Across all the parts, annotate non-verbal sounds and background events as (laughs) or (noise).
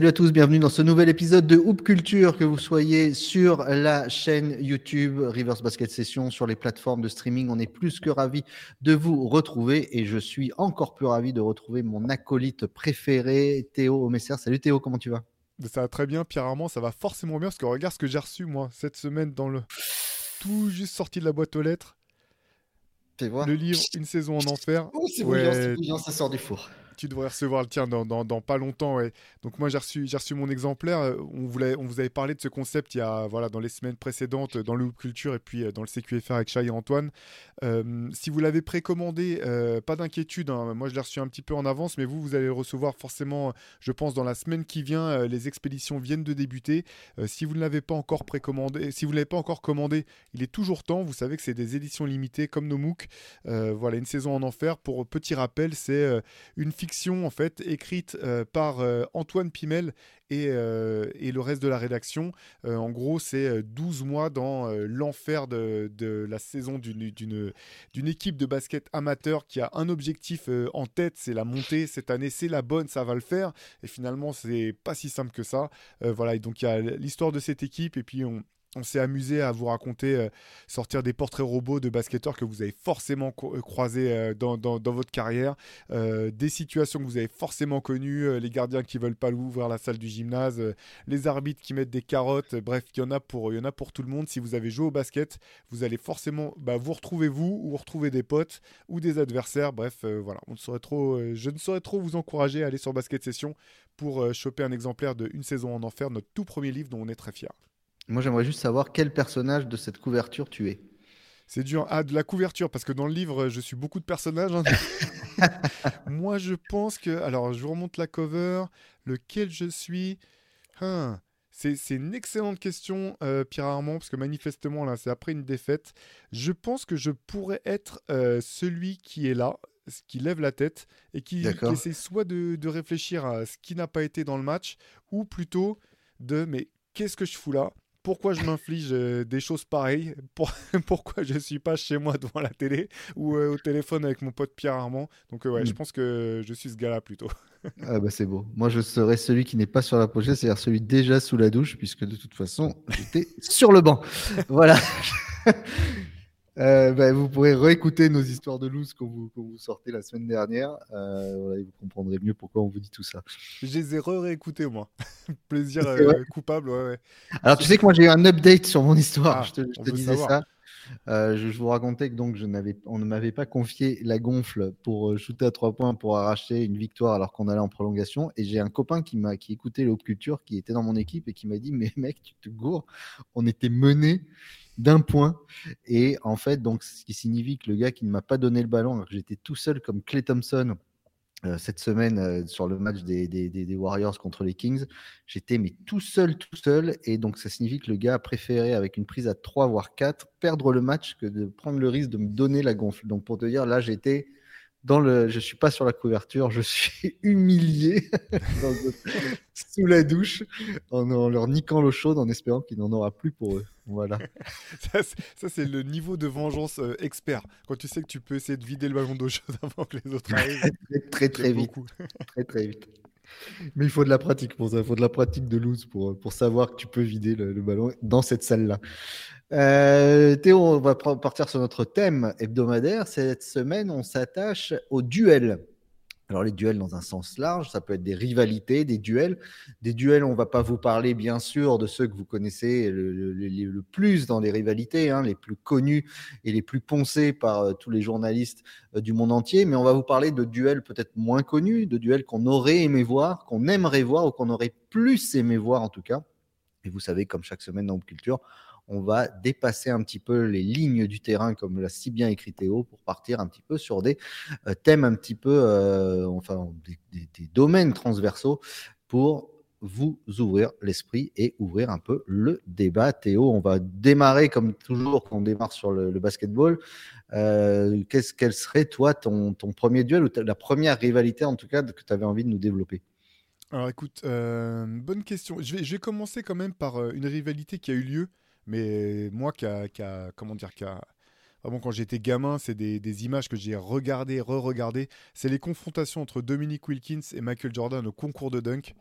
Salut à tous, bienvenue dans ce nouvel épisode de Hoop Culture, que vous soyez sur la chaîne YouTube Reverse Basket Session, sur les plateformes de streaming. On est plus que ravis de vous retrouver et je suis encore plus ravi de retrouver mon acolyte préféré, Théo Omesser. Salut Théo, comment tu vas? Ça va très bien, Pierre Armand, ça va forcément bien parce que regarde ce que j'ai reçu moi cette semaine dans le tout juste sorti de la boîte aux lettres. Voir. Le livre Une saison en enfer. Oh, c'est ouais. ça sort du four tu devrais recevoir le tien dans, pas longtemps. Ouais. Donc moi j'ai reçu, reçu mon exemplaire. Euh, on, voulait, on vous avait parlé de ce concept il y a voilà dans les semaines précédentes dans le culture et puis euh, dans le CQFR avec Chai et Antoine. Euh, si vous l'avez précommandé, pas d'inquiétude. Hein. Moi je l'ai reçu un petit peu en avance, mais vous vous allez le recevoir forcément, je pense dans la semaine qui vient. les expéditions viennent de débuter. si vous ne l'avez pas encore précommandé, si vous l'avez pas encore commandé, il est toujours temps. Vous savez que c'est des éditions limitées comme nos MOOC. voilà une saison en enfer. Pour petit rappel, c'est une fiction en fait écrite euh, par euh, Antoine Pimel et, euh, et, le reste de la rédaction. en gros, c'est 12 mois dans l'enfer de, de, la saison d'une équipe de basket amateur qui a un objectif en tête, c'est la montée. Cette année, c'est la bonne, ça va le faire. Et finalement, c'est pas si simple que ça. voilà, et donc il y a l'histoire de cette équipe et puis on on s'est amusé à vous raconter, euh, sortir des portraits robots de basketteurs que vous avez forcément euh, croisés euh, dans, votre carrière, des situations que vous avez forcément connues, les gardiens qui veulent pas l'ouvrir la salle du gymnase, les arbitres qui mettent des carottes, bref, il y, en a pour, tout le monde. Si vous avez joué au basket, vous allez forcément bah, vous retrouver vous, ou retrouver des potes, ou des adversaires, bref, voilà, ne je ne saurais trop vous encourager à aller sur Basket Session pour choper un exemplaire de Une saison en enfer, notre tout premier livre dont on est très fier. Moi, j'aimerais juste savoir quel personnage de cette couverture tu es. C'est dur. Ah, de la couverture, parce que dans le livre, je suis beaucoup de personnages. Hein. (laughs) Moi, je pense que. Alors, je vous remonte la cover. Lequel je suis? Hein. C'est une excellente question, euh, Pierre Armand, parce que manifestement, là, c'est après une défaite. Je pense que je pourrais être euh, celui qui est là, qui lève la tête et qui, essaie soit de, de, réfléchir à ce qui n'a pas été dans le match, ou plutôt de mais qu'est-ce que je fous là? Pourquoi je m'inflige euh, des choses pareilles? (laughs) Pourquoi je ne suis pas chez moi devant la télé ou euh, au téléphone avec mon pote Pierre Armand? Donc euh, ouais, je mm. pense que je suis ce gars-là plutôt. (laughs) ah bah c'est beau. Moi je serais celui qui n'est pas sur la pochette, c'est-à-dire celui déjà sous la douche, puisque de toute façon j'étais sur le banc. voilà. (laughs) Euh, bah, vous pourrez réécouter nos histoires de loose qu'on vous, vous, sortait la semaine dernière. Euh, vous comprendrez mieux pourquoi on vous dit tout ça. Je les ai réécoutés, moi. (laughs) Plaisir euh, coupable, ouais, Alors, tu sais que moi, j'ai eu un update sur mon histoire. Ah, je te, disais ça. je, vous racontais que donc je on ne m'avait pas confié la gonfle pour shooter à trois points pour arracher une victoire alors qu'on allait en prolongation. Et j'ai un copain qui m'a qui écoutait l'Op Culture qui était dans mon équipe et qui m'a dit mais mec tu te gourres, on était mené d'un point. Et en fait, donc, ce qui signifie que le gars qui ne m'a pas donné le ballon, alors que j'étais tout seul comme Clay Thompson euh, cette semaine euh, sur le match des, Warriors contre les Kings, j'étais mais tout seul, tout seul. Et donc, ça signifie que le gars a préféré, avec une prise à 3 voire 4, perdre le match que de prendre le risque de me donner la gonfle. Donc, pour te dire, là, j'étais dans le, je suis pas sur la couverture, je suis (laughs) humilié (laughs) sous la douche en, leur niquant l'eau chaude en espérant qu'il n'en aura plus pour eux. Voilà. (laughs) ça, c'est le niveau de vengeance euh, expert. Quand tu sais que tu peux essayer de vider le ballon d'eau chaude avant que les autres arrivent. très très vite. très très vite. Mais il faut de la pratique pour ça. Il faut de la pratique de loose pour, pour savoir que tu peux vider le, le ballon dans cette salle-là. Euh, Théo, on va partir sur notre thème hebdomadaire. Cette semaine, on s'attache aux duels. Alors les duels dans un sens large, ça peut être des rivalités, des duels. Des duels, on ne va pas vous parler bien sûr de ceux que vous connaissez le, plus dans les rivalités, hein, les plus connus et les plus poncés par euh, tous les journalistes euh, du monde entier, mais on va vous parler de duels peut-être moins connus, de duels qu'on aurait aimé voir, qu'on aimerait voir ou qu'on aurait plus aimé voir en tout cas. Et vous savez, comme chaque semaine dans Culture, on va dépasser un petit peu les lignes du terrain, comme l'a si bien écrit Théo, pour partir un petit peu sur des euh, thèmes un petit peu, euh, enfin, des, domaines transversaux pour vous ouvrir l'esprit et ouvrir un peu le débat. Théo, on va démarrer comme toujours quand on démarre sur le, basketball. Euh, qu'est-ce quel serait toi ton, premier duel ou la première rivalité en tout cas que tu avais envie de nous développer? Alors écoute, bonne question. Je vais, je vais, commencer quand même par une rivalité qui a eu lieu mais moi, qui a, comment dire, qui a, Vraiment, quand j'étais gamin, c'est des, images que j'ai regardées, re-regardées. C'est les confrontations entre Dominique Wilkins et Michael Jordan au concours de dunk.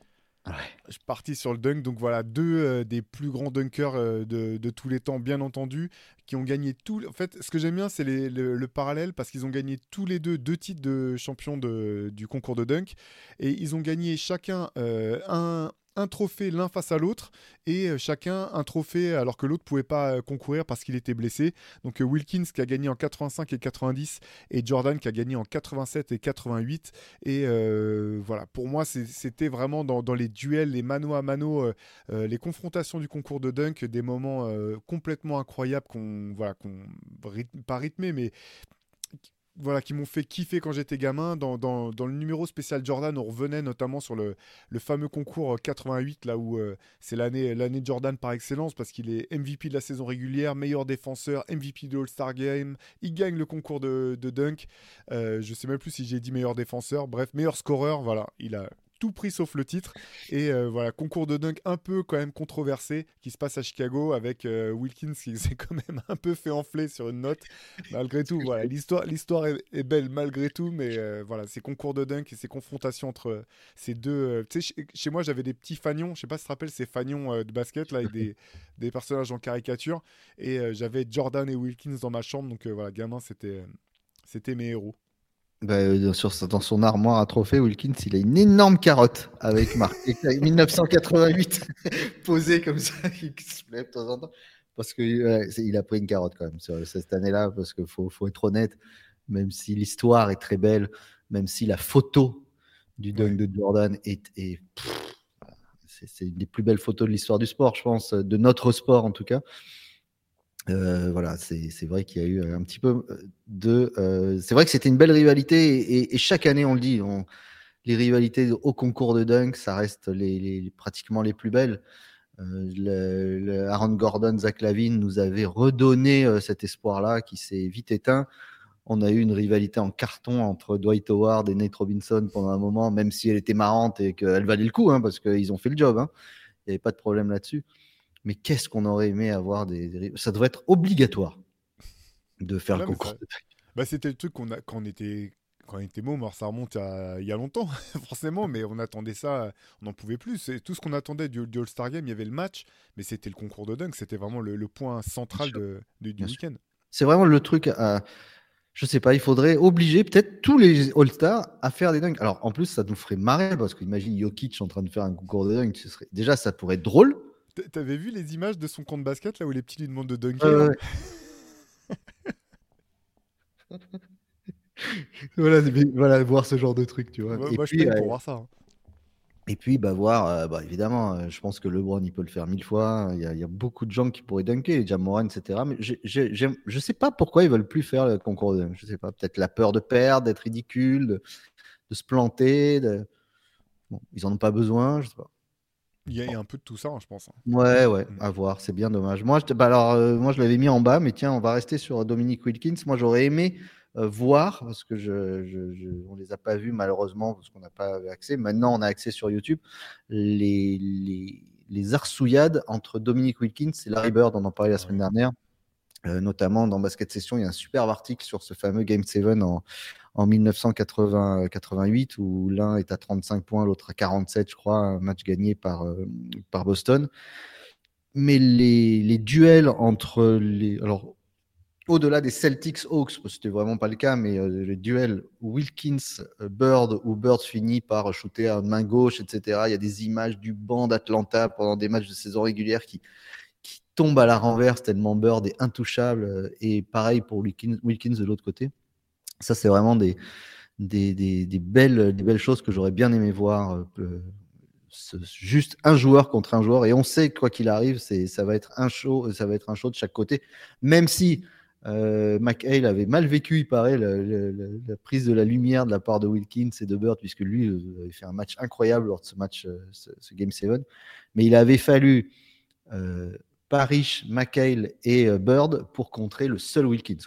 Je suis parti sur le dunk. Donc voilà, deux euh, des plus grands dunkers euh, de, tous les temps, bien entendu, qui ont gagné tout. En fait, ce que j'aime bien, c'est le, parallèle parce qu'ils ont gagné tous les deux deux titres de champion du concours de dunk. Et ils ont gagné chacun euh, un, un trophée l'un face à l'autre et euh, chacun un trophée alors que l'autre pouvait pas euh, concourir parce qu'il était blessé. Donc euh, Wilkins qui a gagné en 85 et 90 et Jordan qui a gagné en 87 et 88. Et voilà, pour moi c'était vraiment dans, les duels, les mano à mano, les confrontations du concours de dunk, des moments complètement incroyables qu'on voilà qu'on pas rythmé mais voilà, qui m'ont fait kiffer quand j'étais gamin. Dans, dans, le numéro spécial Jordan, on revenait notamment sur le, le fameux concours 88, là où euh, c'est l'année, l'année Jordan par excellence, parce qu'il est MVP de la saison régulière, meilleur défenseur, MVP de All-Star Game. Il gagne le concours de, de dunk. Euh, je sais même plus si j'ai dit meilleur défenseur. Bref, meilleur scoreur. Voilà, il a, tout pris sauf le titre. Et euh, voilà, concours de dunk un peu quand même controversé qui se passe à Chicago avec euh, Wilkins qui (laughs) s'est quand même un peu fait enfler sur une note. (laughs) Malgré tout, voilà, l'histoire, l'histoire est, belle malgré tout, mais euh, voilà, ces concours de dunk et ces confrontations entre ces deux. tu sais, chez moi, j'avais des petits fagnons, je sais pas si tu te rappelles ces fagnons de basket là avec des, (laughs) des personnages en caricature. Et j'avais Jordan et Wilkins dans ma chambre, donc voilà, gamin, c'était, c'était mes héros. Bah, euh, sur, dans son armoire à trophées, Wilkins, il a une énorme carotte avec marqué 1988 (laughs) posée comme ça, (laughs) il se lève de temps en temps. Parce qu'il a pris une carotte quand même sur cette année-là, parce qu'il faut, faut, être honnête, même si l'histoire est très belle, même si la photo du dunk de Jordan est, est c'est une des plus belles photos de l'histoire du sport, je pense, de notre sport en tout cas. Euh, voilà, c'est vrai qu'il y a eu un petit peu de. Euh, c'est vrai que c'était une belle rivalité et, chaque année, on le dit, les rivalités au concours de dunk, ça reste les, pratiquement les plus belles. Euh, le, Aaron Gordon, Zach Lavine nous avait redonné cet espoir-là qui s'est vite éteint. On a eu une rivalité en carton entre Dwight Howard et Nate Robinson pendant un moment, même si elle était marrante et qu'elle valait le coup, hein, parce qu'ils ont fait le job. Hein. Il n'y avait pas de problème là-dessus. Mais qu'est-ce qu'on aurait aimé avoir des, Ça devrait être obligatoire de faire le concours. Bah, c'était le truc qu'on a quand on était quand on était môme, ça remonte à, il y a longtemps, (laughs) forcément, mais on attendait ça, on n'en pouvait plus. C'est tout ce qu'on attendait du, All-Star Game, il y avait le match, mais c'était le concours de dunk, c'était vraiment le, point central de, du week-end. C'est vraiment le truc à, je sais pas, il faudrait obliger peut-être tous les All-Stars à faire des dunks. Alors en plus, ça nous ferait marrer parce qu'imagine Jokic en train de faire un concours de dunk, ce serait... déjà ça pourrait être drôle. T'avais vu les images de son compte basket là où les petits lui demandent de dunker (laughs) voilà, voilà, voir ce genre de truc, tu vois. et moi, puis, je pour voir ça. Hein. Et puis, bah, voir, euh, bah, évidemment, euh, je pense que LeBron, il peut le faire mille fois. Il y, a, il y a beaucoup de gens qui pourraient dunker, Jamoran, etc. Mais je ne sais pas pourquoi ils veulent plus faire le concours de Je sais pas, peut-être la peur de perdre, d'être ridicule, de, de, se planter. De... Bon, ils en ont pas besoin, je sais pas. Il y, a, un peu de tout ça, hein, je pense. Hein. Ouais, ouais, mm. à voir, c'est bien dommage. Moi, je, bah alors, euh, moi, je l'avais mis en bas, mais tiens, on va rester sur Dominique Wilkins. Moi, j'aurais aimé euh, voir, parce que je, je, on les a pas vus malheureusement, parce qu'on n'a pas accès. Maintenant, on a accès sur YouTube. Les, les, les arsouillades entre Dominique Wilkins et Larry Bird, on en parlait la semaine dernière. Euh, notamment dans Basket Session, il y a un superbe article sur ce fameux Game 7 en, en 1988 où l'un est à 35 points, l'autre à 47, je crois, match gagné par, euh, par Boston. Mais les, les, duels entre les. Alors, au-delà des Celtics Hawks, c'était vraiment pas le cas, mais euh, les duels Wilkins-Bird, euh, où Bird finit par shooter à main gauche, etc. Il y a des images du banc d'Atlanta pendant des matchs de saison régulière qui, qui tombent à la renverse tellement Bird est intouchable. Et pareil pour Wilkins de l'autre côté. Ça, c'est vraiment des, belles, choses que j'aurais bien aimé voir. Euh, juste un joueur contre un joueur. Et on sait quoi qu'il arrive, ça, va être un show, ça va être un show de chaque côté. Même si euh, McHale avait mal vécu, il paraît, la, prise de la lumière de la part de Wilkins et de Bird, puisque lui euh, avait fait un match incroyable lors de ce match, euh, ce, Game 7. Mais il avait fallu euh, Parrish, McHale et Bird pour contrer le seul Wilkins.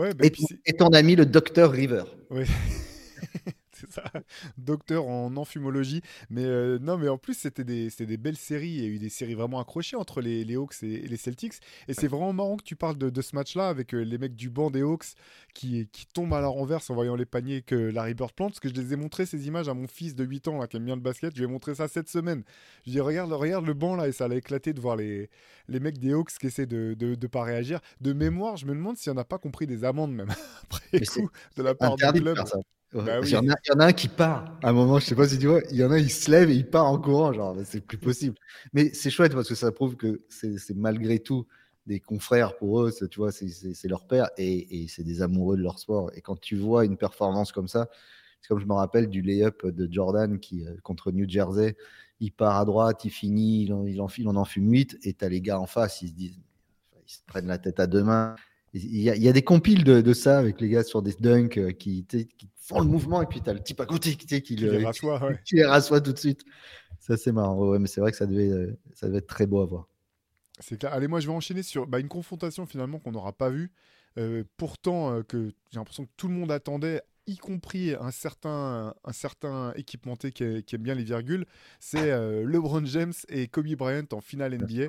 Bah, et, ton ami, le docteur River. Oui. (laughs) c'est ça. (laughs) Docteur en enfumologie. Mais euh, non, mais en plus, c'était des, des, belles séries. Il y a eu des séries vraiment accrochées entre les, les Hawks et, les Celtics. Et c'est vraiment marrant que tu parles de, de ce match-là avec euh, les mecs du banc des Hawks qui, qui tombent à la renverse en voyant les paniers que Larry Bird plante. Parce que je les ai montré ces images à mon fils de 8 ans là, qui aime bien le basket. Je lui ai montré ça cette semaine. Je lui ai dit, regarde, regarde le banc là. Et ça allait éclater de voir les, les mecs des Hawks qui essaient de ne pas réagir. De mémoire, je me demande s'il n'y en a pas compris des amendes même (laughs) après coup de la part du club. Bah il, y en a, un qui part. À un moment, je sais pas si tu vois, il y en a, il se lève et il part en courant. Genre, c'est plus possible. Mais c'est chouette parce que ça prouve que c'est malgré tout des confrères pour eux. Tu vois, c'est leur père et, c'est des amoureux de leur sport. Et quand tu vois une performance comme ça, c'est comme je me rappelle du lay-up de Jordan qui euh, contre New Jersey, il part à droite, il finit, il en, il enfile, on en fume 8 et tu as les gars en face, ils se disent, ils se prennent la tête à deux mains. Il y, a, il y a des compiles de, de, ça avec les gars sur des dunks euh, qui, qui font le mouvement et puis tu as le type à côté qui, qui, qui les rassoit, ouais. qui, les rassoit tout de suite. Ça, c'est marrant. Ouais, mais c'est vrai que ça devait, euh, ça devait être très beau à voir. C'est clair. Allez, moi, je vais enchaîner sur bah, une confrontation finalement qu'on n'aura pas vue. Euh, pourtant, euh, que j'ai l'impression que tout le monde attendait, y compris un certain, un certain équipementier qui, qui aime bien les virgules, c'est LeBron James et Kobe Bryant en finale NBA.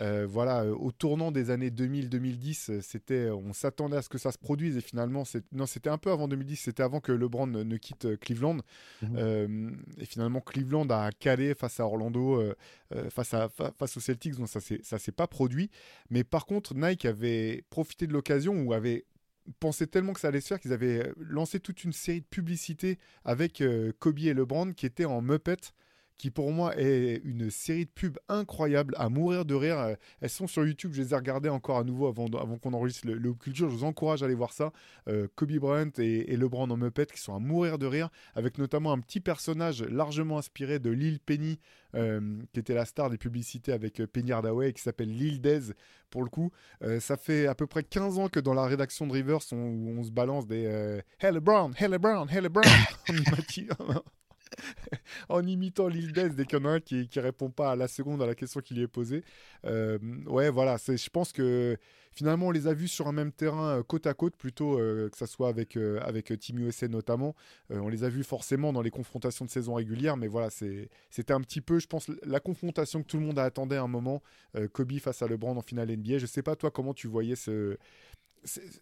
Euh, voilà, euh, au tournant des années 2000-2010, euh, c'était, on s'attendait à ce que ça se produise et finalement, non, c'était un peu avant 2010, c'était avant que LeBron ne, quitte Cleveland. Mhm. et finalement, Cleveland a calé face à Orlando, face, à, face aux Celtics, donc ça ne s'est pas produit. Mais par contre, Nike avait profité de l'occasion ou avait pensé tellement que ça allait se faire qu'ils avaient lancé toute une série de publicités avec Kobe et LeBron qui étaient en Muppet qui pour moi est une série de pubs incroyables à mourir de rire. Euh, elles sont sur YouTube, je les ai regardées encore à nouveau avant, qu'on enregistre le, Culture. Je vous encourage à aller voir ça. Euh, Kobe Bryant et, LeBron en Muppet qui sont à mourir de rire, avec notamment un petit personnage largement inspiré de Lil Penny, euh, qui était la star des publicités avec Penny Hardaway, qui s'appelle Lil Dez pour le coup. ça fait à peu près 15 ans que dans la rédaction de Rivers, on, on se balance des Hey LeBron, Hey LeBron, Hey LeBron (laughs) (laughs) (laughs) en imitant l'île dès qu'il y en a un qui, qui répond pas à la seconde à la question qui lui est posée. Euh, ouais, voilà, je pense que finalement on les a vus sur un même terrain euh, côte à côte plutôt euh, que ça soit avec, avec Team USA notamment. on les a vus forcément dans les confrontations de saison régulière, mais voilà, c'était un petit peu, je pense, la confrontation que tout le monde a attendu à un moment. Kobe face à LeBron en finale NBA. Je sais pas toi comment tu voyais ce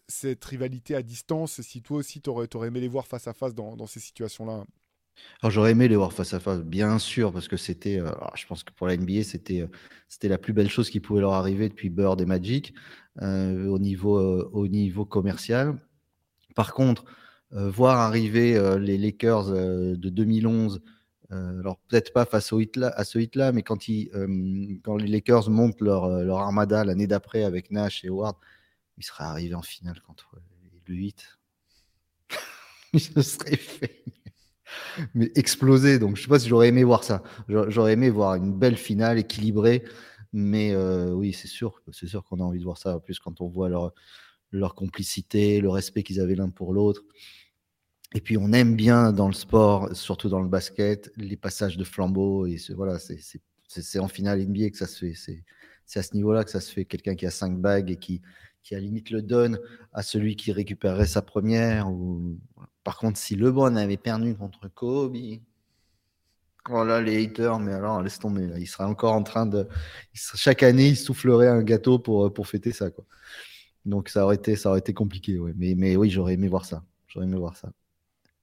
cette rivalité à distance, si toi aussi tu aurais, aimé les voir face à face dans, dans ces situations-là? J'aurais aimé les voir face à face, bien sûr, parce que c'était, euh, je pense que pour la NBA, c'était, euh, c'était la plus belle chose qui pouvait leur arriver depuis Bird et Magic euh, au, niveau, au niveau commercial. Par contre, voir arriver les Lakers de 2011, alors peut-être pas face à ce hit-là, mais quand, ils, quand les Lakers montent leur, leur armada l'année d'après avec Nash et Ward, ils seraient arrivés en finale contre le 8. Ce serait fait mais explosé. Donc, je sais pas si j'aurais aimé voir ça. J'aurais aimé voir une belle finale équilibrée. Mais euh, oui, c'est sûr, c'est sûr qu'on a envie de voir ça. En plus, quand on voit leur, leur complicité, le respect qu'ils avaient l'un pour l'autre. Et puis, on aime bien dans le sport, surtout dans le basket, les passages de flambeau. Et voilà, c'est en finale NBA que ça se fait. C'est à ce niveau-là que ça se fait. Quelqu'un qui a cinq bagues et qui, qui à limite le donne à celui qui récupérerait sa première. Ou... Par contre, si LeBron avait perdu contre Kobe, oh là, les haters, mais alors laisse tomber. Là. Il serait encore en train de. Chaque année, il soufflerait un gâteau pour, pour fêter ça. Quoi. Donc ça aurait été, ça aurait été compliqué. Ouais. Mais, mais oui, j'aurais aimé voir ça. J'aurais aimé voir ça.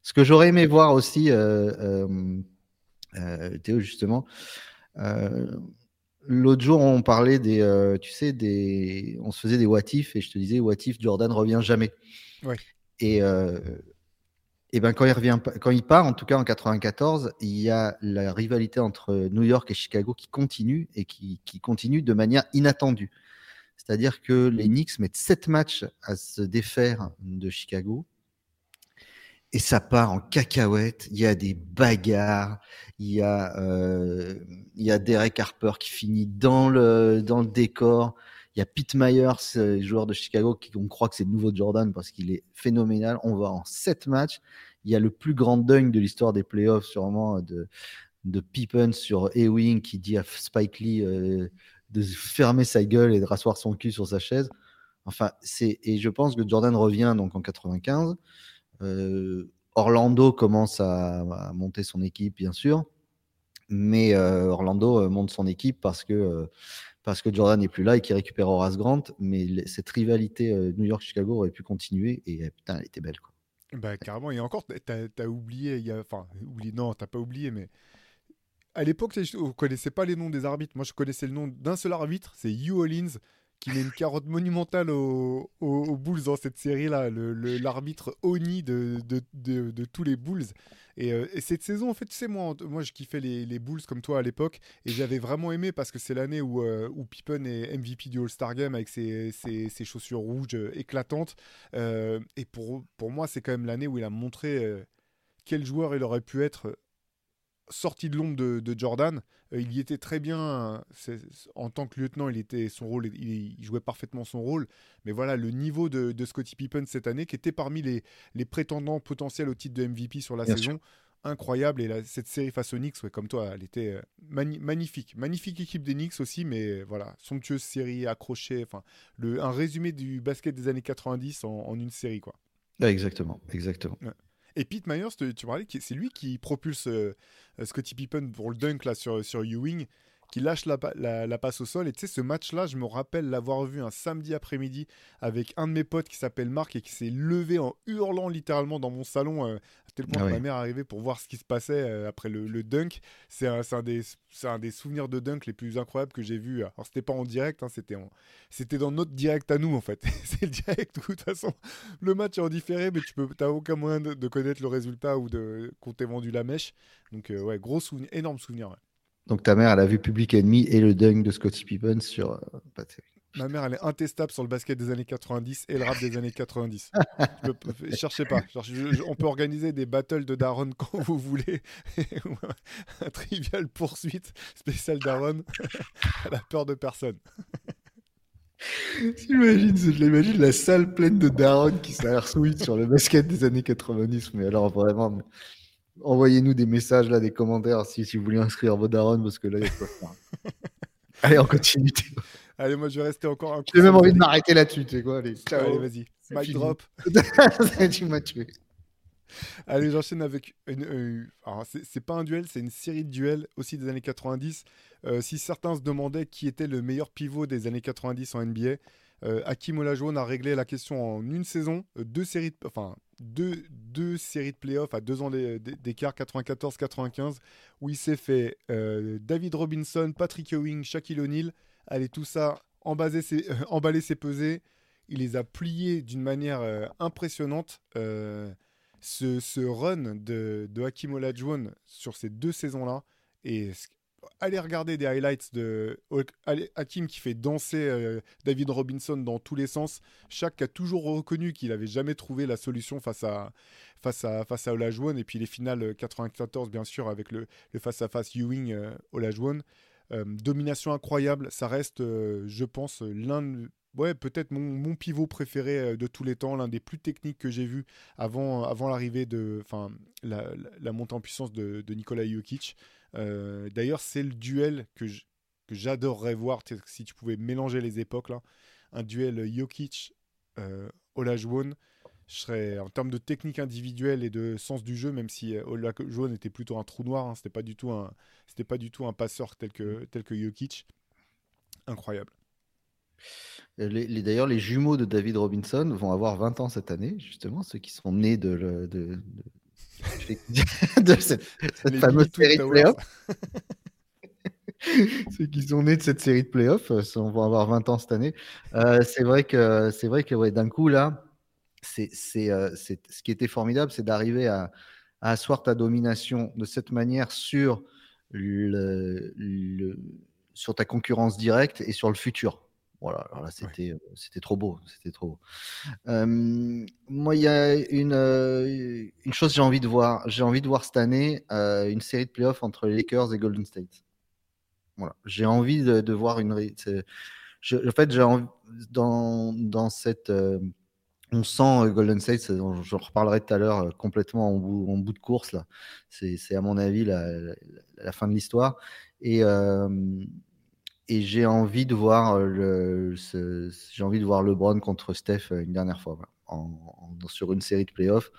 Ce que j'aurais aimé voir aussi, euh, euh, euh, Théo, justement, L'autre jour, on parlait des, euh, tu sais, des, on se faisait des what if et je te disais what if Jordan revient jamais? Et, euh, et ben quand il revient, quand il part, en tout cas en 94, il y a la rivalité entre New York et Chicago qui continue et qui, qui continue de manière inattendue. C'est-à-dire que les Knicks mettent sept matchs à se défaire de Chicago et ça part en cacahuète. Il y a des bagarres, il y a, euh, il y a Derek Harper qui finit dans le, dans le décor. Il y a Pete Myers, joueur de Chicago, qui on croit que c'est le nouveau Jordan parce qu'il est phénoménal. On va en sept matchs. Il y a le plus grand dunk de l'histoire des playoffs, sûrement, de, de Pippen sur Ewing qui dit à Spike Lee euh, de fermer sa gueule et de rasseoir son cul sur sa chaise. Enfin, c'est, et je pense que Jordan revient donc en 95. Euh, Orlando commence à, monter son équipe, bien sûr, mais Orlando monte son équipe parce que parce que Jordan n'est plus là et qu'il récupère Horace Grant. Mais cette rivalité New York-Chicago aurait pu continuer et putain, elle était belle. Quoi. Bah, carrément. Et encore, tu as, oublié, enfin, non, t'as pas oublié, mais à l'époque, vous connaissez pas les noms des arbitres. Moi, je connaissais le nom d'un seul arbitre, c'est Hugh Hollins qui met une carotte monumentale aux, Bulls dans cette série-là, l'arbitre Oni de, tous les Bulls. Euh, et, cette saison, en fait, tu sais, moi, moi je kiffais les, Bulls comme toi à l'époque, et j'avais vraiment aimé parce que c'est l'année où, euh, Pippen est MVP du All-Star Game avec ses, ses, chaussures rouges euh, éclatantes. et pour, pour moi, c'est quand même l'année où il a montré quel joueur il aurait pu être sorti de l'ombre de, Jordan, euh, il y était très bien. En tant que lieutenant, il était son rôle, il, jouait parfaitement son rôle. Mais voilà, le niveau de, de Scottie Pippen cette année, qui était parmi les, les, prétendants potentiels au titre de MVP sur la saison, incroyable. Et cette série face aux Knicks, comme toi, elle était euh, magnifique. Magnifique équipe des Knicks aussi, mais voilà, somptueuse série, accrochée. Enfin, un résumé du basket des années 90 en, une série, quoi. exactement, exactement. Et Pete Myers, tu parlais, c'est lui qui propulse euh, Scottie Pippen pour le dunk là, sur Ewing qui lâche la, la, passe au sol. Et tu sais, ce match-là, je me rappelle l'avoir vu un samedi après-midi avec un de mes potes qui s'appelle Marc et qui s'est levé en hurlant littéralement dans mon salon, euh, à tel point ah que ma mère arrivait pour voir ce qui se passait euh, après le, le dunk. C'est un, un, des, un des souvenirs de dunk les plus incroyables que j'ai vu. Alors, c'était pas en direct, hein, c'était, c'était dans notre direct à nous, en fait. (laughs) c'est le direct où, de toute façon, le match est en différé, mais tu t'as aucun moyen de, connaître le résultat ou de qu'on t'ait vendu la mèche. Donc, euh, ouais, gros souvenir, énorme souvenir. Donc ta mère, elle a vu Public Enemy et le dunk de Scottie Pippen sur. Euh, Ma mère, elle est intestable sur le basket des années 90 et le rap des années 90. ne (laughs) cherchez pas. on peut organiser des battles de Daron (laughs) quand vous voulez. (laughs) un trivial poursuite spécial Daron. elle a peur de personne. J'imagine, je l'imagine la salle pleine de Daron qui s'air sur le basket des années 90. Mais alors vraiment, Envoyez-nous des messages, là, des commentaires si, si vous voulez inscrire vos darons, parce que là, il y a quoi faire. (laughs) Allez, en continuité. (laughs) Allez, moi, je vais rester encore un. J'ai même envie de m'arrêter là-dessus, tu sais quoi. Allez, ciao. Allez, vas-y. Mic drop. (laughs) tu m'as tué. Allez, j'enchaîne avec une. alors, c'est pas un duel, c'est une série de duels aussi des années 90. Euh, si certains se demandaient qui était le meilleur pivot des années 90 en NBA, euh, Hakim Olajuwon a réglé la question en une saison, euh, deux séries, de, enfin deux, séries de playoffs à deux ans d'écart, 94-95, où il s'est fait euh, David Robinson, Patrick Ewing, Shaquille O'Neal. Allez, tout ça, emballer ses, (laughs) ses pesées. Il les a pliés d'une manière impressionnante. Ce, ce, run de, de Hakim Olajuwon sur ces deux saisons-là est allez regarder des highlights de Hakim qui fait danser euh, David Robinson dans tous les sens. Shaq a toujours reconnu qu'il n'avait jamais trouvé la solution face à face à face à Olajuwon et puis les finales 94 euh, bien sûr avec le, face à face Ewing euh, Olajuwon. domination incroyable, ça reste je pense l'un ouais, peut-être mon, pivot préféré de tous les temps, l'un des plus techniques que j'ai vu avant, avant l'arrivée de, enfin, la, montée en puissance de, de Nikola Jokic. Euh, d'ailleurs, c'est le duel que j'adorerais voir si tu pouvais mélanger les époques là. Un duel Jokic euh, Olajuwon, je serais en termes de technique individuelle et de sens du jeu, même si euh, Olajuwon était plutôt un trou noir, hein, c'était pas du tout un c'était pas du tout un passeur tel que tel que Jokic. Incroyable. Les, D'ailleurs, les jumeaux de David Robinson vont avoir 20 ans cette année, justement, ceux qui sont nés de, de, de (laughs) cette, fameuse série de playoffs. (laughs) Ceux qui sont nés de cette série de playoffs, euh, on va avoir 20 ans cette année. Euh, c'est vrai que, c'est vrai que ouais, d'un coup, là, c'est, euh, c'est, ce qui était formidable, c'est d'arriver à, à, asseoir ta domination de cette manière sur, le, le, sur ta concurrence directe et sur le futur. Voilà, alors là, c'était, euh, c'était trop beau, c'était trop beau. moi, il y a une, euh, une chose que j'ai envie de voir. J'ai envie de voir cette année euh, une série de playoffs entre les Lakers et Golden State. Voilà, j'ai envie de, voir une. Je, en fait, j'ai dans, dans cette. on sent Golden State, je reparlerai tout à l'heure complètement en bout, en bout, de course là. C'est, à mon avis la, la, fin de l'histoire. Et et j'ai envie de voir le, j'ai envie de voir LeBron contre Steph une dernière fois en, sur une série de playoffs.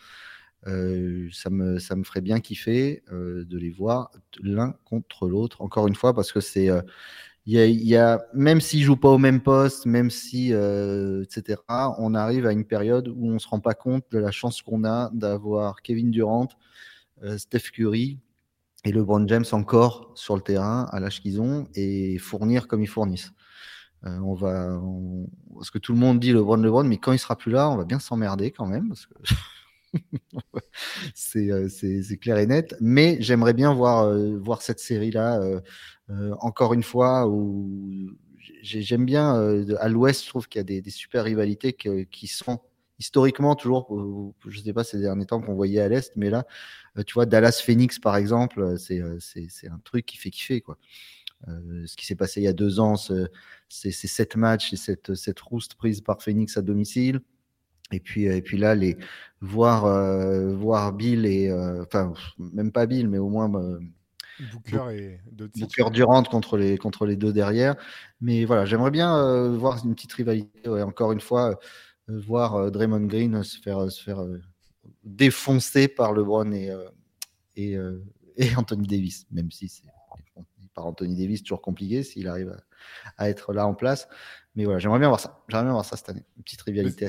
ça, me, ça me ferait bien kiffer de les voir l'un contre l'autre, encore une fois, parce que c'est. il y même s'ils jouent pas au même poste, même si, etc., on arrive à une période où on se rend pas compte de la chance qu'on a d'avoir Kevin Durant, Steph Curry et LeBron James encore sur le terrain à l'âge qu'ils ont et fournir comme ils fournissent. on va, parce que tout le monde dit LeBron, LeBron, mais quand il sera plus là, on va bien s'emmerder quand même parce que (laughs) Euh, c'est clair et net. Mais j'aimerais bien voir, euh, voir cette série-là euh, encore une fois où j'aime bien à l'ouest, je trouve qu'il y a des, super rivalités qui sont historiquement toujours, je ne sais pas ces derniers temps qu'on voyait à l'est, mais là, tu vois, Dallas Phoenix par exemple, c'est un truc qui fait kiffer quoi. ce qui s'est passé il y a deux ans, c'est sept matchs et cette, cette rouste prise par Phoenix à domicile. Et puis, et puis là, les, voir, euh, voir Bill et. Euh, enfin, même pas Bill, mais au moins. Euh, Booker et Booker Durant contre les, contre les deux derrière. Mais voilà, j'aimerais bien voir une petite rivalité. encore une fois, voir Draymond Green se faire, se faire défoncer par LeBron et, (laughs) et, Anthony Davis, même si c'est par Anthony Davis, toujours compliqué s'il arrive à, être là en place. Mais voilà, j'aimerais bien voir ça. J'aimerais bien voir ça cette année. Une petite rivalité.